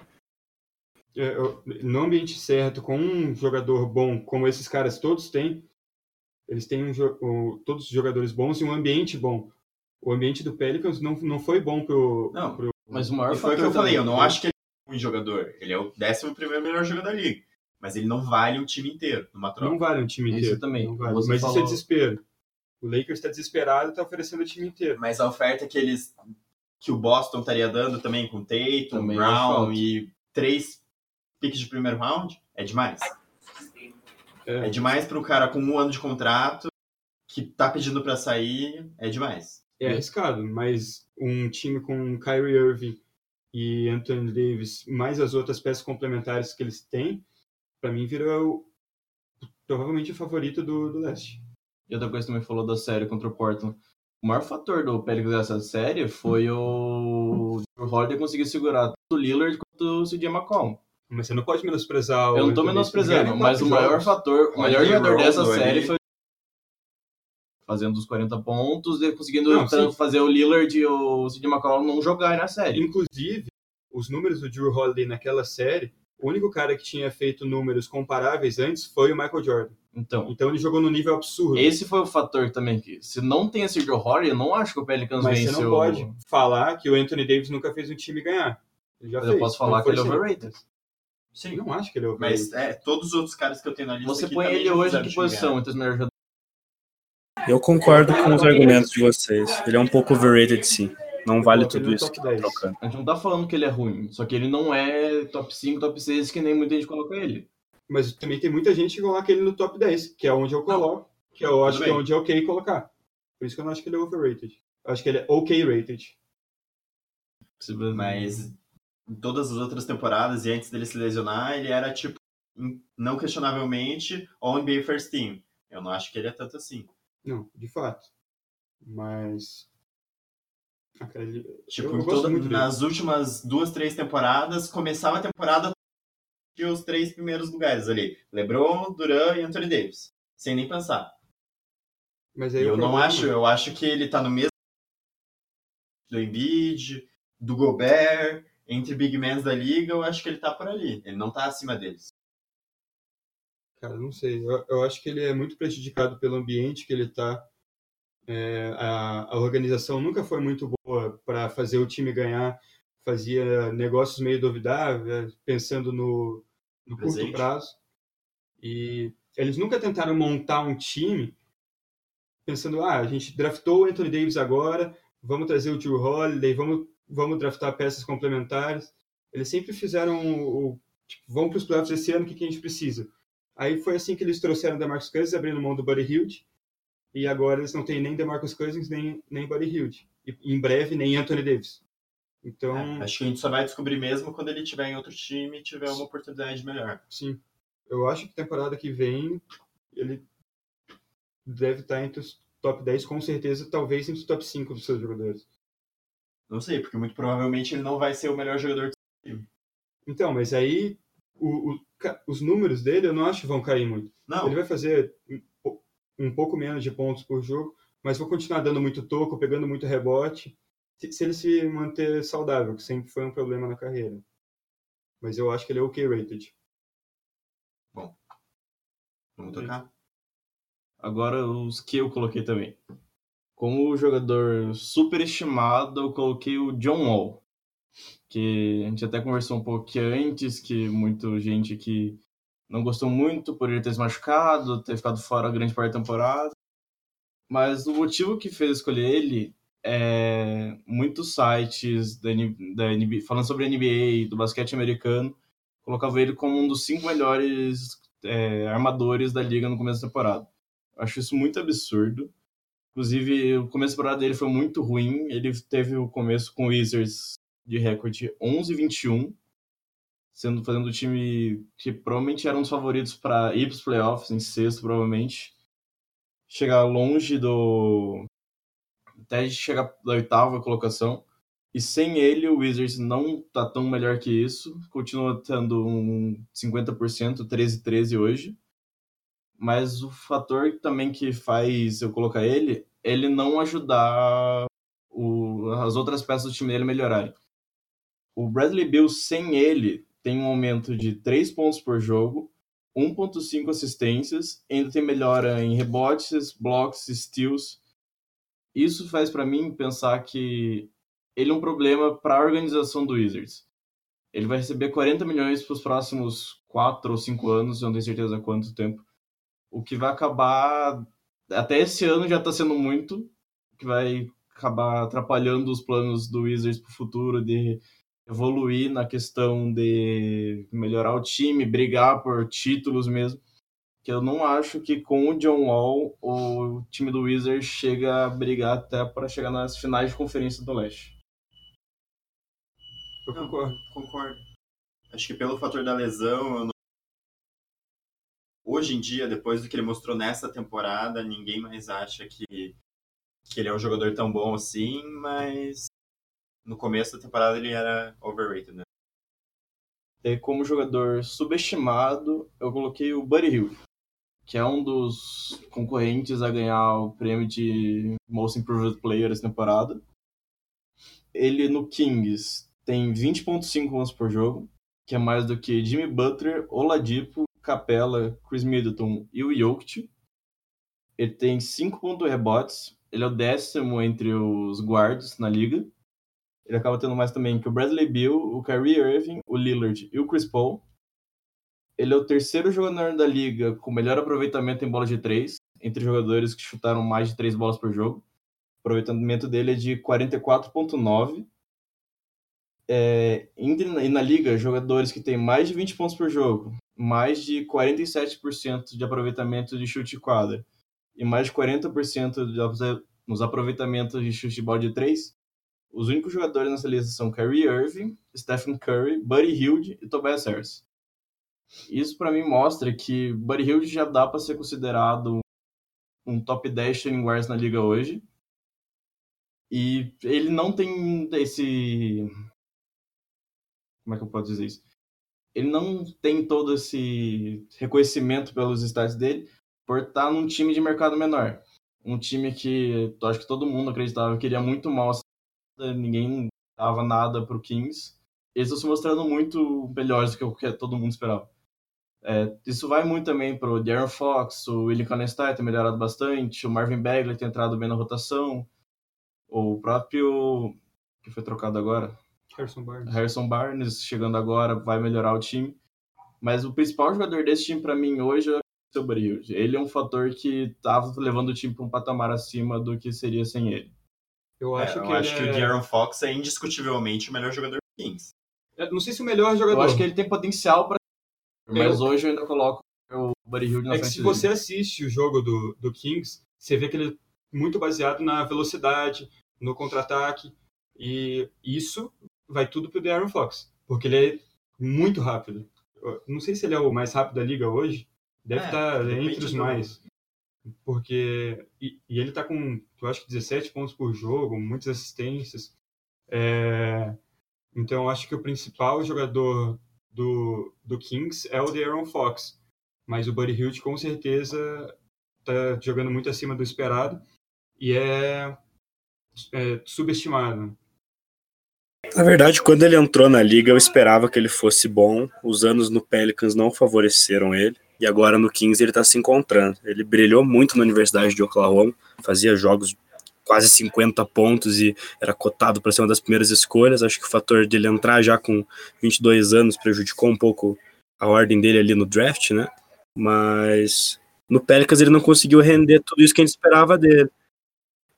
é, eu- no ambiente certo, com um jogador bom, como esses caras todos têm, eles têm um, o- todos os jogadores bons e um ambiente bom. O ambiente do Pelicans não, não foi bom pro, Não, pro- Mas o maior E foi o que eu falei, eu também- não acho que ele é um ruim jogador. Ele é o 11 primeiro melhor jogador da liga. Mas ele não vale um time inteiro numa troca. não vale um time Isso inteiro. também. Não vale. Você Mas isso é falou- desespero. O Lakers está desesperado e está oferecendo o time inteiro. Mas a oferta que eles que o Boston estaria dando também com Tatum, Também é Brown e três piques de primeiro round é demais. É. É demais para um cara com um ano de contrato que tá pedindo para sair, é demais. É arriscado, mas um time com Kyrie Irving e Anthony Davis, mais as outras peças complementares que eles têm, pra mim vira o, provavelmente o favorito do, do leste. E outra coisa que também falou da série contra o Portland. O maior fator do Pelicans dessa série foi o Drew Holiday conseguir segurar tanto o Lillard quanto o CJ McCollum. Mas você não pode menosprezar o. Eu não tô menosprezando, mas o maior jogos. fator, o Rodney jogador dessa série ali. foi fazendo os 40 pontos e conseguindo Não, sim. fazer o Lillard e o CJ McCollum não jogarem na série. Inclusive, os números do Drew Holiday naquela série, o único cara que tinha feito números comparáveis antes foi o Michael Jordan. Então, Então ele jogou no nível absurdo. esse foi o fator também que, se não tem esse Drew Holiday, eu não acho que o Pelicans mas vence você não o- pode falar que o Anthony Davis nunca fez um time ganhar. Ele já Mas eu fez. posso falar que ele é foi overrated. Sim. Eu não acho que ele é overrated. Mas é, todos os outros caras que eu tenho na lista Você aqui põe ele hoje em que posição entre os melhores jogadores? Eu concordo com os argumentos de vocês. Ele é um pouco overrated, sim. Não vale tudo isso que tá 10. trocando. A gente não tá falando que ele é ruim, só que ele não é top 5, top 6, que nem muita gente coloca ele. Mas também tem muita gente que coloca ele no top 10, que é onde eu coloco, que eu acho que é onde é ok colocar. Por isso que eu não acho que ele é overrated. Eu acho que ele é ok rated. Mas em todas as outras temporadas e antes dele se lesionar, ele era tipo, não questionavelmente, All NBA First Team. Eu não acho que ele é tanto assim. Não, de fato. Mas. Ah, cara, ele- Tipo, eu, eu dele. nas últimas duas, três temporadas, começava a temporada e os três primeiros lugares ali. LeBron, Duran e Anthony Davis. Sem nem pensar. Mas aí eu não acho, eu acho que ele tá no mesmo do Embiid, do Gobert, entre big men da liga, eu acho que ele tá por ali. Ele não tá acima deles. Cara, não sei. Eu, eu acho que ele é muito prejudicado pelo ambiente que ele tá. É, a, a organização nunca foi muito boa para fazer o time ganhar. Fazia negócios meio duvidáveis, pensando no, no curto prazo. E eles nunca tentaram montar um time pensando, ah, a gente draftou o Anthony Davis agora, vamos trazer o Drew Holiday, vamos, vamos draftar peças complementares. Eles sempre fizeram o, tipo, vamos para os playoffs esse ano, o que, que a gente precisa? Aí foi assim que eles trouxeram DeMarcus Cousins, abrindo mão do Buddy Hield, e agora eles não têm nem DeMarcus Cousins, nem, nem Buddy Hield. E em breve, nem Anthony Davis. Então, É, acho que a gente só vai descobrir mesmo quando ele tiver em outro time e tiver uma oportunidade melhor. sim, eu acho que temporada que vem ele deve estar entre os top 10, com certeza, talvez entre os top 5 dos seus jogadores. Não sei, porque muito provavelmente ele não vai ser o melhor jogador do Então, mas aí o- o- os números dele eu não acho que vão cair muito. Não, Ele vai fazer um po- pouco menos de pontos por jogo, mas vou continuar dando muito toco, pegando muito rebote, se, ele se manter saudável, que sempre foi um problema na carreira. Mas eu acho que ele é ok rated. vamos tocar. Agora os que eu coloquei também. Como jogador superestimado, eu coloquei o John Wall. Que a gente até conversou um pouco aqui antes, que muita gente que não gostou muito por ele ter se machucado, ter ficado fora a grande parte da temporada. Mas o motivo que fez escolher ele é muitos sites da, da NBA, falando sobre a NBA, do basquete americano, colocavam ele como um dos cinco melhores é, armadores da liga no começo da temporada. Eu acho isso muito absurdo. Inclusive, o começo da temporada dele foi muito ruim. Ele teve o começo com o Wizards de recorde 11-21, sendo fazendo o time que provavelmente era um dos favoritos para ir para os playoffs, em sexto, provavelmente. Chegar longe do. até chegar da oitava colocação. E sem ele, o Wizards não tá tão melhor que isso. Continua tendo um 50%, 13-13 hoje. Mas o fator também que faz eu colocar ele, ele não ajudar o- as outras peças do time dele melhorarem. O Bradley Beal, sem ele, tem um aumento de 3 pontos por jogo, 1.5 assistências, ainda tem melhora em rebotes, blocos, steals. Isso faz para mim pensar que ele é um problema para a organização do Wizards. Ele vai receber 40 milhões para os próximos 4 ou 5 anos, eu não tenho certeza quanto tempo. O que vai acabar. Até esse ano já está sendo muito, que vai acabar atrapalhando os planos do Wizards para o futuro de evoluir na questão de melhorar o time, brigar por títulos mesmo. Que eu não acho que com o John Wall o time do Wizards chega a brigar até para chegar nas finais de conferência do Leste. Eu concordo. concordo. Acho que pelo fator da lesão, eu não- hoje em dia, depois do que ele mostrou nessa temporada, ninguém mais acha que, que ele é um jogador tão bom assim, mas no começo da temporada ele era overrated, né? E como jogador subestimado, eu coloquei o Buddy Hill, que é um dos concorrentes a ganhar o prêmio de Most Improved Player essa temporada. Ele no Kings tem 20.5 pontos por jogo, que é mais do que Jimmy Butler, Oladipo, Capella, Chris Middleton e o Jokic. Ele tem 5 pontos rebotes, ele é o décimo entre os guards na liga. Ele acaba tendo mais também que o Bradley Beal, o Kyrie Irving, o Lillard e o Chris Paul. Ele é o terceiro jogador da liga com melhor aproveitamento em bola de três, entre jogadores que chutaram mais de três bolas por jogo. O aproveitamento dele é de 44,9. É, e na liga, jogadores que têm mais de 20 pontos por jogo, mais de 47% de aproveitamento de chute quadra e mais de 40% de, nos aproveitamentos de chute de bola de 3, os únicos jogadores nessa lista são Kyrie Irving, Stephen Curry, Buddy Hield e Tobias Harris. Isso para mim mostra que Buddy Hield já dá para ser considerado um top 10 shooting guards na liga hoje. E ele não tem esse como é que eu posso dizer isso? Ele não tem todo esse reconhecimento pelos stats dele por estar num time de mercado menor. Um time que eu acho que todo mundo acreditava que iria muito mal, ninguém dava nada pro Kings. Eles estão se mostrando muito melhores do que o que todo mundo esperava. É, isso vai muito também pro Darren Fox, o Willie Canestay tem melhorado bastante, o Marvin Bagley tem entrado bem na rotação, o próprio que foi trocado agora, Harrison Barnes. Harrison Barnes chegando agora vai melhorar o time. Mas o principal jogador desse time para mim hoje é o seu. Ele é um fator que tava levando o time para um patamar acima do que seria sem ele. Eu acho, é, eu que, acho que o De'Aaron Fox é indiscutivelmente o melhor jogador do Kings. Eu não sei se o melhor jogador. Eu acho que ele tem potencial para mas eu... hoje eu ainda coloco o Buddy Hield na é frente que se dele. você assiste o jogo do, do Kings, você vê que ele é muito baseado na velocidade, no contra-ataque, e isso vai tudo pro De'Aaron Fox, porque ele é muito rápido. Eu não sei se ele é o mais rápido da liga hoje, deve é, estar tá entre os mais. Porque. E, e, ele tá com, eu acho que 17 pontos por jogo, muitas assistências. É, então, eu acho que o principal jogador do, do Kings é o De'Aaron Fox. Mas o Buddy Hield, com certeza, tá jogando muito acima do esperado e é, é subestimado. Na verdade, quando ele entrou na liga, eu esperava que ele fosse bom. Os anos no Pelicans não favoreceram ele. E agora no Kings ele está se encontrando. Ele brilhou muito na Universidade de Oklahoma, fazia jogos quase 50 pontos e era cotado para ser uma das primeiras escolhas. Acho que o fator dele entrar já com 22 anos prejudicou um pouco a ordem dele ali no draft, né? Mas no Pelicans ele não conseguiu render tudo isso que a gente esperava dele.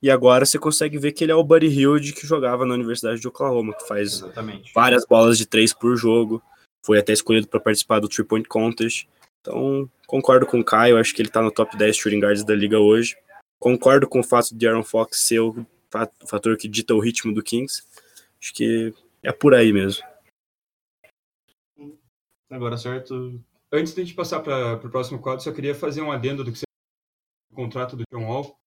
E agora você consegue ver que ele é o Buddy Hield que jogava na Universidade de Oklahoma, que faz Exatamente. várias bolas de três por jogo. Foi até escolhido para participar do Three Point Contest. Então, concordo com o Caio, acho que ele está no top 10 shooting guards da liga hoje. Concordo com o fato de Aaron Fox ser o fator que dita o ritmo do Kings. Acho que é por aí mesmo. Agora, certo. Antes de a gente passar para o próximo quadro, só queria fazer um adendo do que você o contrato do John Wall.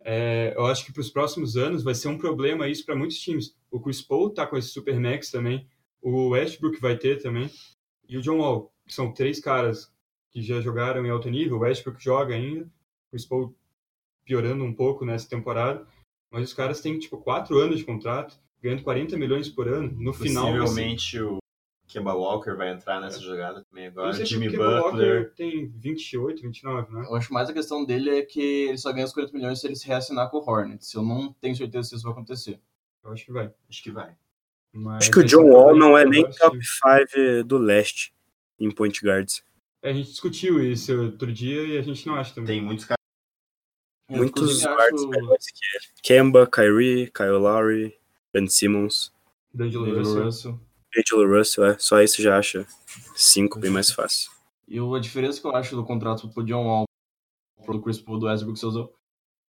É, eu acho que para os próximos anos vai ser um problema isso para muitos times. O Chris Paul tá com esse Super Max também, o Westbrook vai ter também, e o John Wall, são três caras que já jogaram em alto nível. O Westbrook joga ainda, o Paul piorando um pouco nessa temporada, mas os caras têm tipo quatro anos de contrato, ganhando 40 milhões por ano. No final, possivelmente assim, o Kemba Walker vai entrar nessa é. jogada também agora. Jimmy Butler. Walker tem 28, 29, né? Eu acho mais a questão dele é que ele só ganha os 40 milhões se ele se reassinar com o Hornets. Eu não tenho certeza se isso vai acontecer. Eu acho que vai. Acho que vai. Mas acho que o John Wall não é nem top 5 do leste em point guards. É, a gente discutiu isso outro dia e a gente não acha também. Tem muitos caras. Muitos guards acho... melhores que ele. Kemba, Kyrie, Kyle Lowry, Ben Simmons. D'Angelo Russell. Russell. D'Angelo Russell, é. Só isso já acha cinco bem mais fácil. E a diferença que eu acho do contrato pro John Wall pro Chris Paul do Westbrook que você usou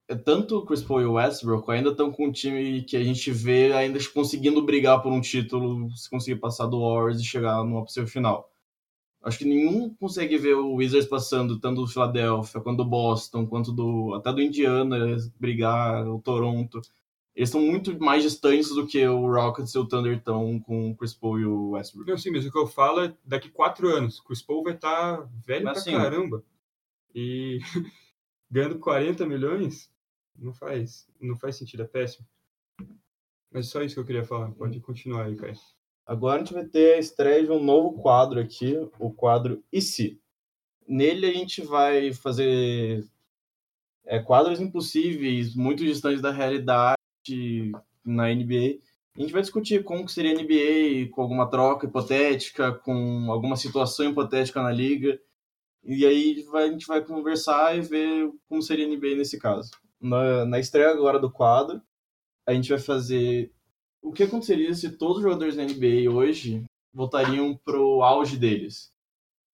é tanto o Chris Paul e o Westbrook ainda estão com um time que a gente vê ainda conseguindo brigar por um título, se conseguir passar do Warriors e chegar numa possível final. Acho que nenhum consegue ver o Wizards passando, tanto do Philadelphia, quanto do Boston, quanto do até do Indiana brigar, o Toronto. Eles estão muito mais distantes do que o Rockets e o Thunder estão com o Chris Paul e o Westbrook. Não, sim, mas o que eu falo é daqui quatro anos. O Chris Paul vai estar tá velho mas, pra sim. caramba. E ganhando 40 milhões não faz, não faz sentido, é péssimo. Mas só isso que eu queria falar. Pode continuar aí, Caio. Agora a gente vai ter a estreia de um novo quadro aqui, o quadro E se? Nele a gente vai fazer é, quadros impossíveis, muito distantes da realidade, na NBA. A gente vai discutir como que seria a NBA com alguma troca hipotética, com alguma situação hipotética na liga. E aí a gente vai conversar e ver como seria a NBA nesse caso. Na, na estreia agora do quadro, a gente vai fazer o que aconteceria se todos os jogadores da NBA hoje voltariam pro auge deles.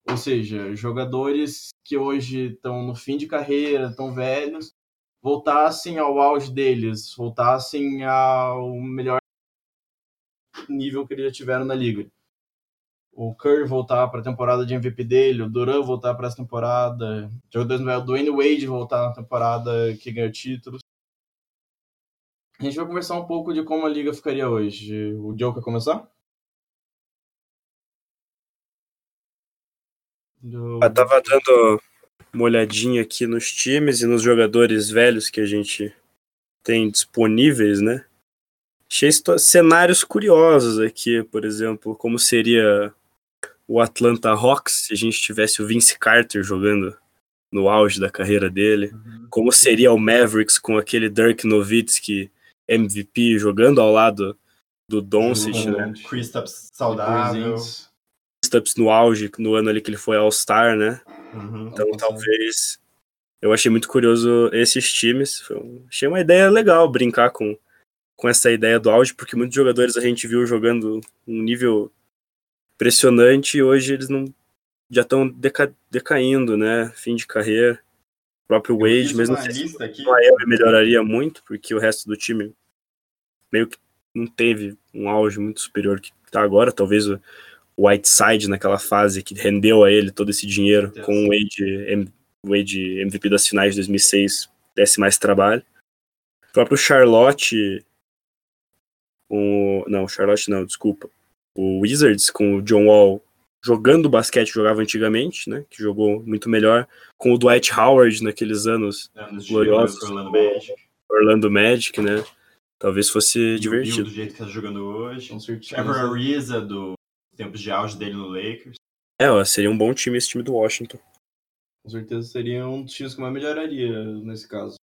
Ou seja, jogadores que hoje estão no fim de carreira, estão velhos, voltassem ao auge deles, voltassem ao melhor nível que eles já tiveram na liga. O Curry voltar para a temporada de MVP dele, o Duran voltar para essa temporada, o Dwayne Wade voltar na temporada que ganhou títulos. A gente vai conversar um pouco de como a liga ficaria hoje. O Joe quer começar? Do... Eu tava dando uma olhadinha aqui nos times e nos jogadores velhos que a gente tem disponíveis, né? Achei cenários curiosos aqui, por exemplo, como seria o Atlanta Hawks se a gente tivesse o Vince Carter jogando no auge da carreira dele, uhum. como seria o Mavericks com aquele Dirk Nowitzki MVP jogando ao lado do Doncic, uhum. né? Kristaps saudável. Kristaps no auge, no ano ali que ele foi All-Star, né? Uhum. Então talvez eu achei muito curioso esses times. Achei uma ideia legal brincar com com essa ideia do auge, porque muitos jogadores a gente viu jogando um nível impressionante e hoje eles não já estão deca, decaindo, né? Fim de carreira. O próprio Wade, mesmo se o Miami melhoraria muito, porque o resto do time meio que não teve um auge muito superior que está agora. Talvez o Whiteside naquela fase que rendeu a ele todo esse dinheiro com o Wade, Wade MVP das finais de 2006 desse mais trabalho. O próprio Charlotte o, não, Charlotte não, desculpa. O Wizards com o John Wall jogando basquete jogava antigamente, né? Que jogou muito melhor. Com o Dwight Howard naqueles anos, anos gloriosos. Orlando Magic. Orlando Magic, né? Talvez fosse e divertido. do jeito que tá jogando hoje. Trevor Ariza do tempos de auge dele no Lakers. É, ó, seria um bom time esse time do Washington. Com certeza seria um dos times que mais melhoraria nesse caso.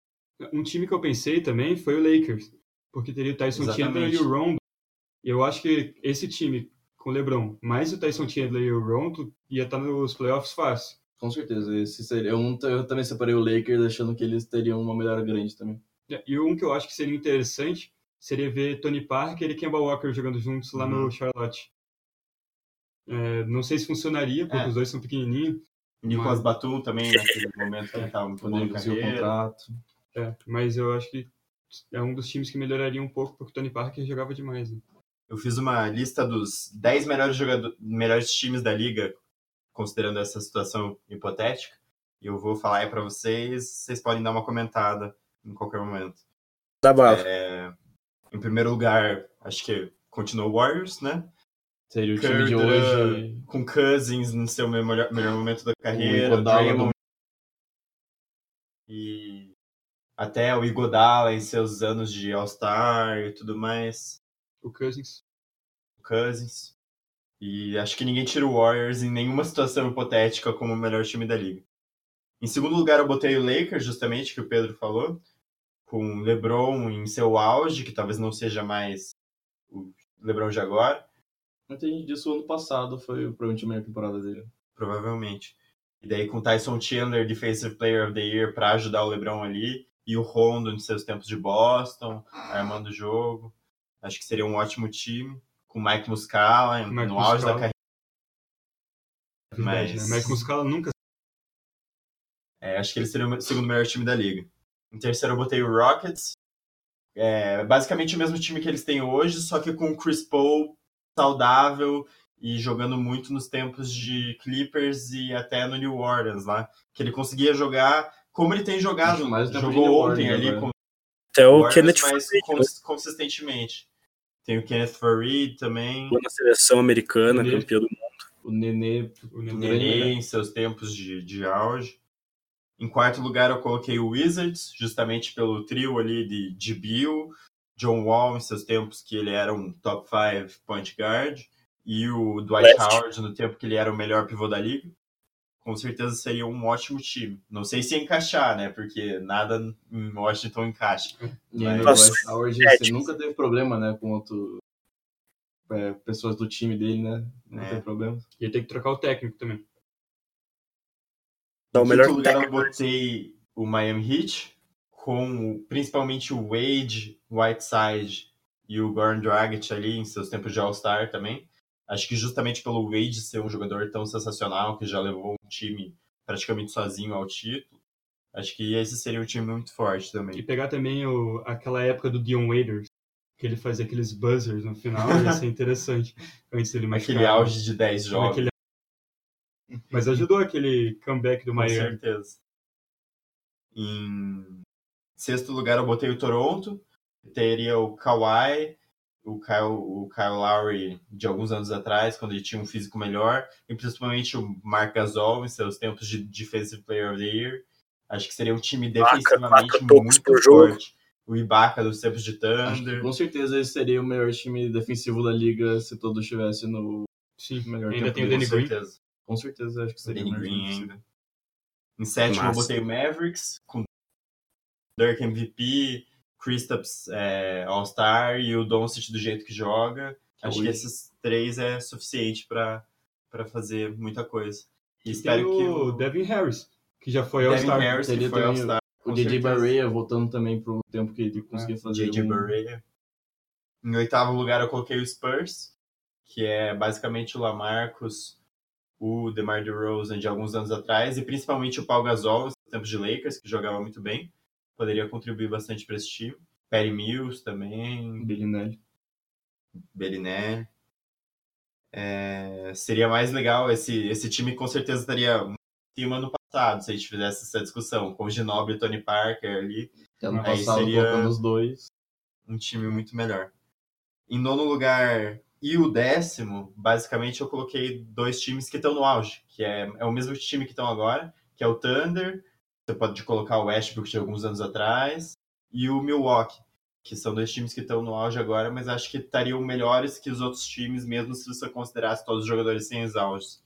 Um time que eu pensei também foi o Lakers porque teria o Tyson Exatamente. Chandler e o Rondo. E eu acho que esse time com o LeBron, mais o Tyson Chandler e o Rondo, ia estar nos playoffs fácil. Com certeza. Esse seria um, eu também separei o Lakers achando que eles teriam uma melhora grande também. É, e um que eu acho que seria interessante seria ver Tony Parker e Kemba Walker jogando juntos lá uhum. no Charlotte. É, não sei se funcionaria, porque é. os dois são pequenininhos. Nicolas mas... Batum também, naquele momento que ele estava muito bom o contrato. É, mas eu acho que é um dos times que melhoraria um pouco, porque o Tony Parker jogava demais. Né? Eu fiz uma lista dos 10 melhores, jogadores, melhores times da liga, considerando essa situação hipotética. E eu vou falar aí para vocês, vocês podem dar uma comentada em qualquer momento. Tá bom. É, em primeiro lugar, acho que continua o Warriors, né? Seria o time de hoje. Com Cousins no seu melhor, melhor momento da carreira. Draymond. E até o Igodala em seus anos de All-Star e tudo mais. O Cousins. O Cousins. E acho que ninguém tira o Warriors em nenhuma situação hipotética como o melhor time da liga. Em segundo lugar, eu botei o Lakers, justamente, que o Pedro falou, com LeBron em seu auge, que talvez não seja mais o LeBron de agora. Muita gente disse o ano passado foi provavelmente a melhor temporada dele. Provavelmente. E daí com Tyson Chandler, Defensive Player of the Year, para ajudar o LeBron ali e o Rondo em seus tempos de Boston, armando o jogo. Acho que seria um ótimo time, com o Mike Muscala Mike no auge da carreira. Mas... Né? Mike Muscala nunca. É, acho que ele seria o segundo melhor time da liga. Em terceiro eu botei o Rockets. É, basicamente o mesmo time que eles têm hoje, só que com o Chris Paul saudável e jogando muito nos tempos de Clippers e até no New Orleans lá, que ele conseguia jogar como ele tem jogado, mas jogou ontem ali com até o Kenneth mais cons consistentemente. Tem o Kenneth Farid também. Na seleção americana, campeão do mundo. O Nenê, o Nenê em seus tempos de, de auge. Em quarto lugar, eu coloquei o Wizards, justamente pelo trio ali de, de Bill, John Wall em seus tempos que ele era um top 5 point guard, e o Dwight. Howard no tempo que ele era o melhor pivô da liga com certeza seria um ótimo time. Não sei se encaixar, né? Porque nada em Washington encaixa. E Mas... Howard você nunca teve problema, né? Com outro, é, pessoas do time dele, né? Não é. tem problema. Ia ter que trocar o técnico também. Então, o melhor lugar eu botei o Miami Heat, com principalmente o Wade, Whiteside e o Goran Dragic ali em seus tempos de All-Star também. Acho que justamente pelo Wade ser um jogador tão sensacional, que já levou um time praticamente sozinho ao título, acho que esse seria um time muito forte E também. pegar também o, aquela época do Dion Waiters, que ele fazia aqueles buzzers no final, ia ser interessante. Antes dele machucar. Aquele auge de 10 jogos, Naquele- Mas ajudou aquele comeback do com Miami. certeza. Em sexto lugar eu botei o Toronto, teria o Kawhi, o Kyle, o Kyle Lowry de alguns anos atrás, quando ele tinha um físico melhor, e principalmente o Marc Gasol em seus tempos de Defensive Player of the Year. Acho que seria um time defensivamente tocos muito por jogo. forte. O Ibaka dos tempos de que Thunder. com certeza esse seria o melhor time defensivo da liga se todos estivessem no Sim, melhor ainda tempo tem o. Danny com Green. certeza. Com certeza acho que seria Danny o melhor Green ainda. Em sétimo Massa. eu botei o Mavericks, com Dirk MVP, Kristaps é, All-Star e o Doncic do jeito que joga. Que é Acho o que esses três é suficiente pra fazer muita coisa. E E espero tem que o o Devin Harris, que já foi Devin All-Star. Harris, que foi também All-Star, O JJ. Barea voltando também pro tempo que ele conseguia fazer. JJ um... Barea. Em oitavo lugar eu coloquei o Spurs, que é basicamente o Lamarcus, o DeMar DeRozan de alguns anos atrás, e principalmente o Paul Gasol, nos tempos de Lakers, que jogava muito bem. Poderia contribuir bastante para esse time. Perry Mills também, Bellinelli. Bellinelli. É, seria mais legal, esse, esse time com certeza estaria em cima do passado, se a gente fizesse essa discussão, com o Ginobili e Tony Parker ali, ano Aí passado seria- colocando os dois. um time muito melhor. Em nono lugar e o décimo, basicamente eu coloquei dois times que estão no auge, que é, é o mesmo time que estão agora, que é o Thunder, você pode colocar o Westbrook de alguns anos atrás, e o Milwaukee, que são dois times que estão no auge agora, mas acho que estariam melhores que os outros times, mesmo se você considerasse todos os jogadores sem os auges.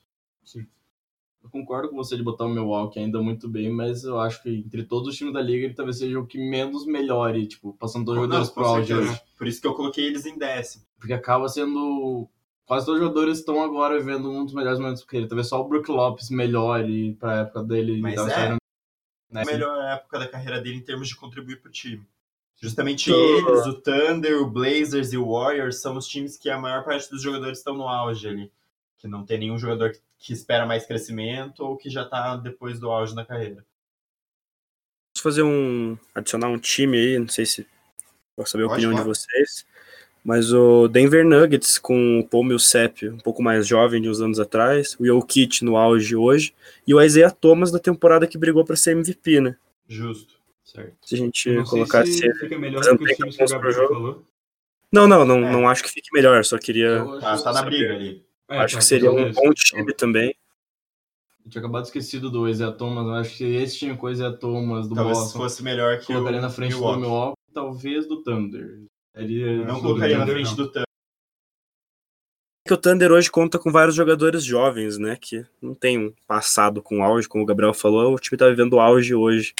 Eu concordo com você de botar o Milwaukee ainda muito bem, mas eu acho que entre todos os times da liga ele talvez seja o que menos melhore, tipo, passando todos os Não, jogadores pro auge hoje. Por isso que eu coloquei eles em décimo. Porque acaba sendo. Quase todos os jogadores estão agora vivendo um dos melhores momentos que ele. Talvez só o Brook Lopes melhore pra época dele. Mas é. saindo- a melhor época da carreira dele em termos de contribuir pro time. Justamente Tô- eles, o Thunder, o Blazers e o Warriors são os times que a maior parte dos jogadores estão no auge ali. Que não tem nenhum jogador que- que espera mais crescimento ou que já tá depois do auge na carreira. Posso fazer um. adicionar um time aí, não sei se. Posso saber a Pode, opinião de claro. vocês. Mas o Denver Nuggets com o Paul Millsap, um pouco mais jovem de uns anos atrás, o Jokic no auge hoje, e o Isaiah Thomas da temporada que brigou para ser MVP, né? Justo. Certo. Se a gente Não sei colocasse. se fica melhor do que os times que o 30 pontos por Gabriel falou. Não, não, não, É. não acho que fique melhor, só queria. Eu Tá, tá na briga ali. É, acho tá, que seria um bom time também. eu tinha acabado esquecido do Isaiah Thomas, eu acho que esse time com o Isaiah Thomas do Talvez Boston fosse melhor que o colocaria na frente Milwaukee. do Milwaukee, talvez do Thunder. Ele Não colocaria na frente não. do Thunder. que o Thunder hoje conta com vários jogadores jovens, né? Que não tem um passado com auge, como o Gabriel falou, o time tá vivendo o auge hoje.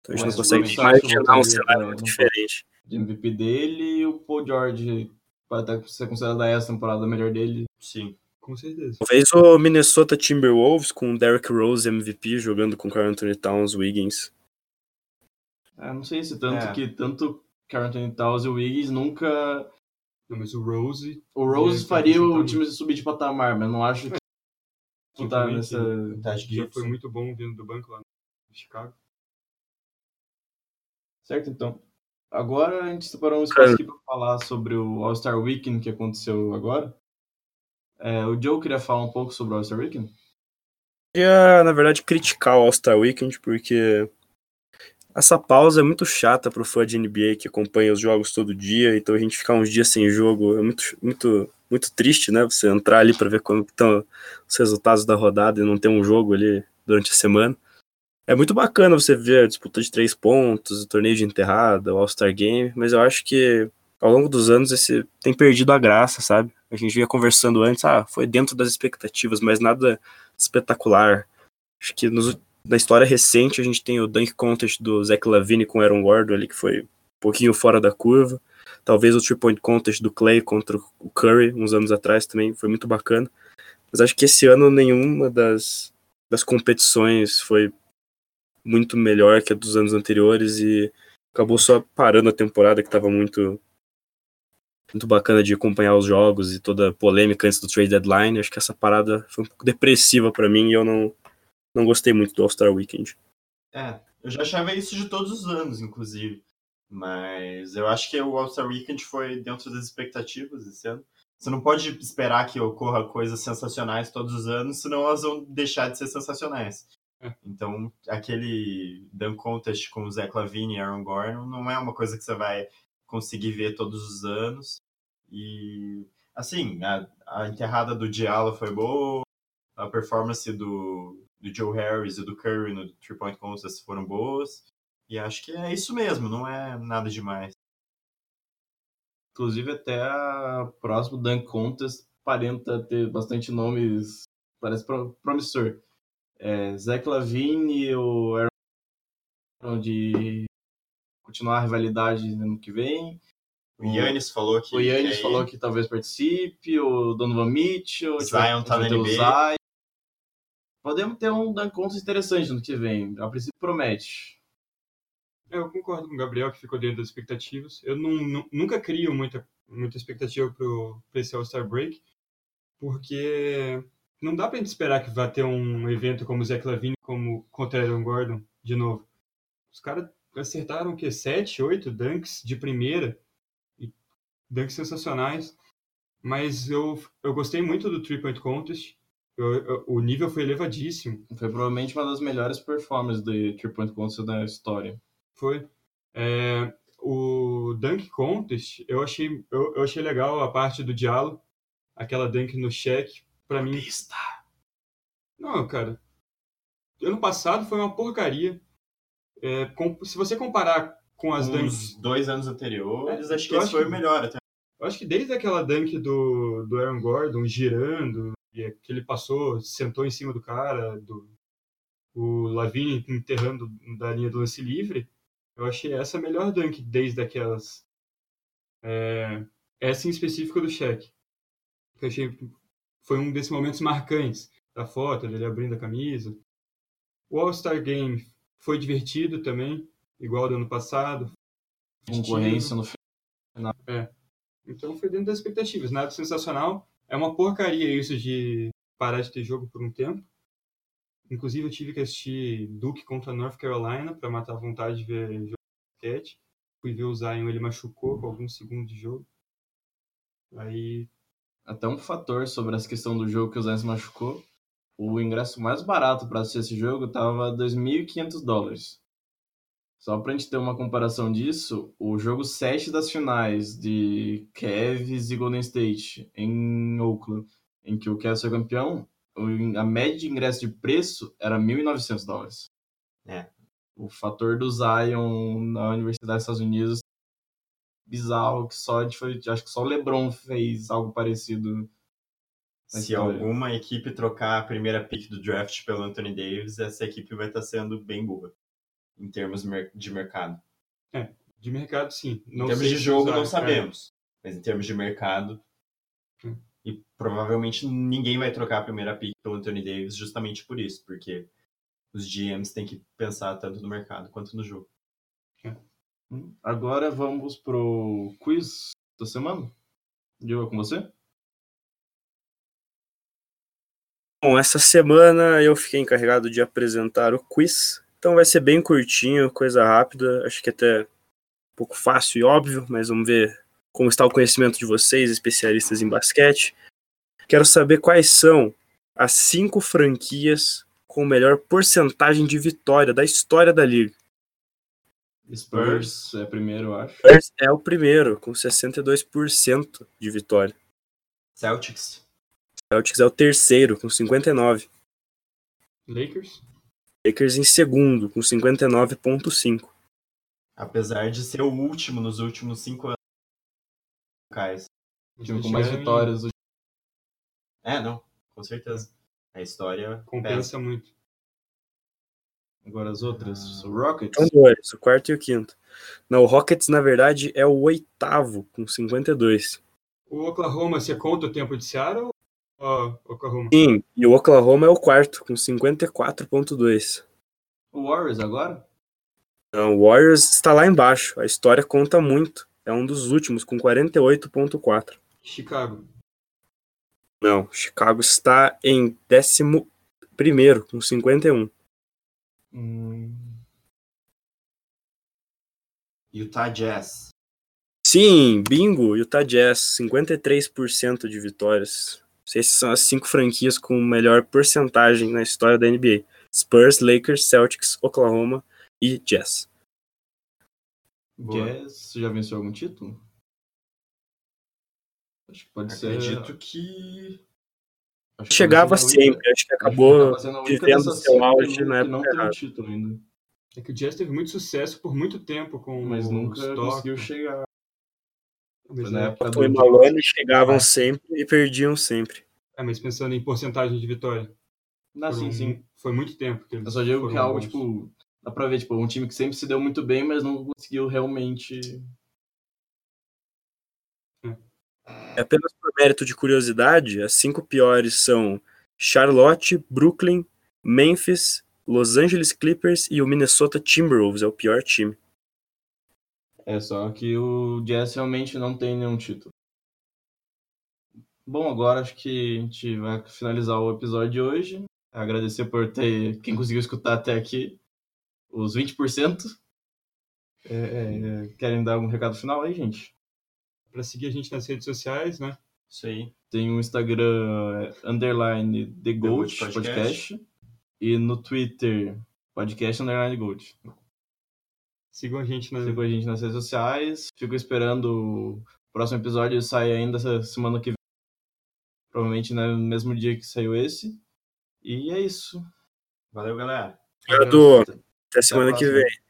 Então a gente Mas não consegue o imaginar um cenário muito diferente. de MVP dele e o Paul George vai até ser considerado essa temporada a melhor dele. Sim. Com certeza. Talvez o Minnesota Timberwolves com o Derrick Rose MVP jogando com o Carl Anthony Towns, Wiggins. Ah, não sei se tanto É. que tanto Carl Anthony Towns e o Wiggins nunca. Não, mas o Rose. O Rose faria o acrescentar time subir de patamar, mas não acho que Sim, tá nessa. Taj Já foi muito bom vindo do banco lá no Chicago. Certo, então. Agora a gente separou um espaço aqui para falar sobre o All-Star Weekend que aconteceu agora. É, o Joe queria falar um pouco sobre o All-Star Weekend? queria, na verdade, criticar o All-Star Weekend, porque essa pausa é muito chata pro fã de NBA que acompanha os jogos todo dia, então a gente ficar uns dias sem jogo é muito, muito, muito triste, né? Você entrar ali para ver como estão os resultados da rodada e não ter um jogo ali durante a semana. É muito bacana você ver a disputa de três pontos, o torneio de enterrada, o All-Star Game, mas eu acho que ao longo dos anos esse tem perdido a graça, sabe? A gente vinha conversando antes, ah, foi dentro das expectativas, mas nada espetacular. Acho que nos, na história recente a gente tem o Dunk Contest do Zach Lavine com Aaron Gordon ali, que foi um pouquinho fora da curva. Talvez o Three Point Contest do Clay contra o Curry, uns anos atrás também, foi muito bacana. Mas acho que esse ano nenhuma das, das competições foi muito melhor que a dos anos anteriores e acabou só parando a temporada que estava muito muito bacana de acompanhar os jogos e toda a polêmica antes do trade deadline. Acho que essa parada foi um pouco depressiva para mim e eu não, não gostei muito do All-Star Weekend. É, eu já achava isso de todos os anos, inclusive. Mas eu acho que o All-Star Weekend foi dentro das expectativas esse ano. Você não pode esperar que ocorra coisas sensacionais todos os anos, senão elas vão deixar de ser sensacionais. É. Então, aquele dunk contest com o Zach Lavine e Aaron Gordon não é uma coisa que você vai conseguir ver todos os anos. E, assim, a, a enterrada do Diallo foi boa, a performance do, do Joe Harris e do Curry no Three Point Contest foram boas. E acho que é isso mesmo, não é nada demais. Inclusive, até a próximo Dunk Contest aparenta ter bastante nomes, parece pro- promissor. É, Zach Lavine o Aaron de continuar a rivalidade no ano que vem. O Yannis falou que. O Yannis que falou que talvez participe, o Donovan Mitchell, Zion tá na NBA. Podemos ter um Dunk Contest interessante no ano que vem. A princípio promete. É, Eu concordo com o Gabriel, que ficou dentro das expectativas. Eu não, nu- nunca crio muita, muita expectativa pro, pra esse All-Star Break, porque não dá pra gente esperar que vá ter um evento como o Zach Lavine como contra Aaron Gordon de novo. Os caras acertaram o quê? 7, 8 dunks de primeira, dunks sensacionais. Mas eu, eu gostei muito do Three Point Contest. Eu- eu- o nível foi elevadíssimo. Foi provavelmente uma das melhores performances de Three Point Contest da história. Foi. É, o Dunk Contest, eu achei, eu, eu achei legal a parte do Diallo, aquela dunk no check. Pra mim, não, cara. Ano passado foi uma porcaria. É, com- se você comparar com as dunks. Os dois anos anteriores, É, acho que esse foi que- o melhor até. Eu acho que desde aquela dunk do, do Aaron Gordon girando, e que ele passou, sentou em cima do cara, do, o Lavine enterrando da linha do lance livre, eu achei essa a melhor dunk desde aquelas. É, essa em específico do cheque. Que eu achei foi um desses momentos marcantes da foto, dele abrindo a camisa. O All-Star Game foi divertido também, igual ao do ano passado. Concorrência no final. Então foi dentro das expectativas, nada sensacional. É uma porcaria isso de parar de ter jogo por um tempo. Inclusive eu tive que assistir Duke contra North Carolina para matar a vontade de ver jogo de basquete. Fui ver o Zion, ele machucou com alguns segundos de jogo. Aí, Até um fator sobre essa questão do jogo que o Zion se machucou. O ingresso mais barato para assistir esse jogo tava 2.500 dólares. Só pra gente ter uma comparação disso, o jogo 7 das finais de Cavs e Golden State em Oakland, em que o Cavs foi campeão, a média de ingresso de preço era 1.900 dólares. É. O fator do Zion na Universidade dos Estados Unidos bizarro que só a foi, acho que só o LeBron fez algo parecido. Se história. alguma equipe trocar a primeira pick do draft pelo Anthony Davis, essa equipe vai estar sendo bem burra em termos de mercado. de mercado, sim. Não em termos sei de jogo, Zion- não sabemos. Mas em termos de mercado. Hum. E provavelmente ninguém vai trocar a primeira pick pelo Anthony Davis justamente por isso, porque os GMs têm que pensar tanto no mercado quanto no jogo. Agora vamos pro quiz da semana. Diego, é com você? Bom, essa semana eu fiquei encarregado de apresentar o quiz, então vai ser bem curtinho, coisa rápida, acho que até um pouco fácil e óbvio, mas vamos ver como está o conhecimento de vocês, especialistas em basquete. Quero saber quais são as cinco franquias com melhor porcentagem de vitória da história da liga. Spurs é primeiro, eu acho. Spurs é o primeiro, com 62% de vitória. Celtics. Celtics é o terceiro, com 59%. Lakers. Lakers em segundo, com 59,5%. Apesar de ser o último nos últimos cinco anos. Cais. O time com mais vitórias. É, não, com certeza. A história pesa. Compensa muito. Agora as outras. Ah. O Rockets. São dois, o quarto e o quinto. Não, o Rockets, na verdade, é o oitavo, com 52. O Oklahoma, você conta o tempo de Seattle? Ó, Oklahoma. Sim, e o Oklahoma é o quarto, com 54,2. O Warriors agora? Então, o Warriors está lá embaixo, a história conta muito. é um dos últimos, com 48,4. Chicago. Não, Chicago está em 11 primeiro, com 51. Hum, Utah Jazz. Sim, bingo, Utah Jazz, 53% de vitórias. Essas são as cinco franquias com melhor porcentagem na história da NBA. Spurs, Lakers, Celtics, Oklahoma e Jazz. Boa. Jazz já venceu algum título? Acho que pode Acredito ser. que. acho que Chegava única- sempre, acho que acho que acabou acaba sendo a única vivendo seu auge que na não época tem um errada. título ainda. É que o Jazz teve muito sucesso por muito tempo com Mas o nunca Stockton. conseguiu chegar. Mas, na é, época do Malone, chegavam sempre e perdiam sempre. é, mas pensando em porcentagem de vitória. Ah, sim, foram- sim. Foi muito tempo que eles Eu só digo que é algo, bons. tipo, dá pra ver, tipo, um time que sempre se deu muito bem, mas não conseguiu realmente. É Apenas por mérito de curiosidade, as cinco piores são Charlotte, Brooklyn, Memphis, Los Angeles Clippers e o Minnesota Timberwolves, é o pior time. É só que o Jazz realmente não tem nenhum título. Bom, agora acho que a gente vai finalizar o episódio de hoje. Agradecer por ter quem conseguiu escutar até aqui. Os 20%. É, é, querem dar algum recado final aí, gente? Pra seguir a gente nas redes sociais, né? Isso aí. Tem o Instagram é, underline The Gold Gold podcast. Podcast. E no Twitter, podcast underline Gold. Sigam a gente nas Sigam a gente nas redes sociais. Fico esperando o próximo episódio sair ainda essa semana que vem. Provavelmente né, no mesmo dia que saiu esse. E é isso. Valeu, galera. Obrigado, Até até a semana que próxima. vem.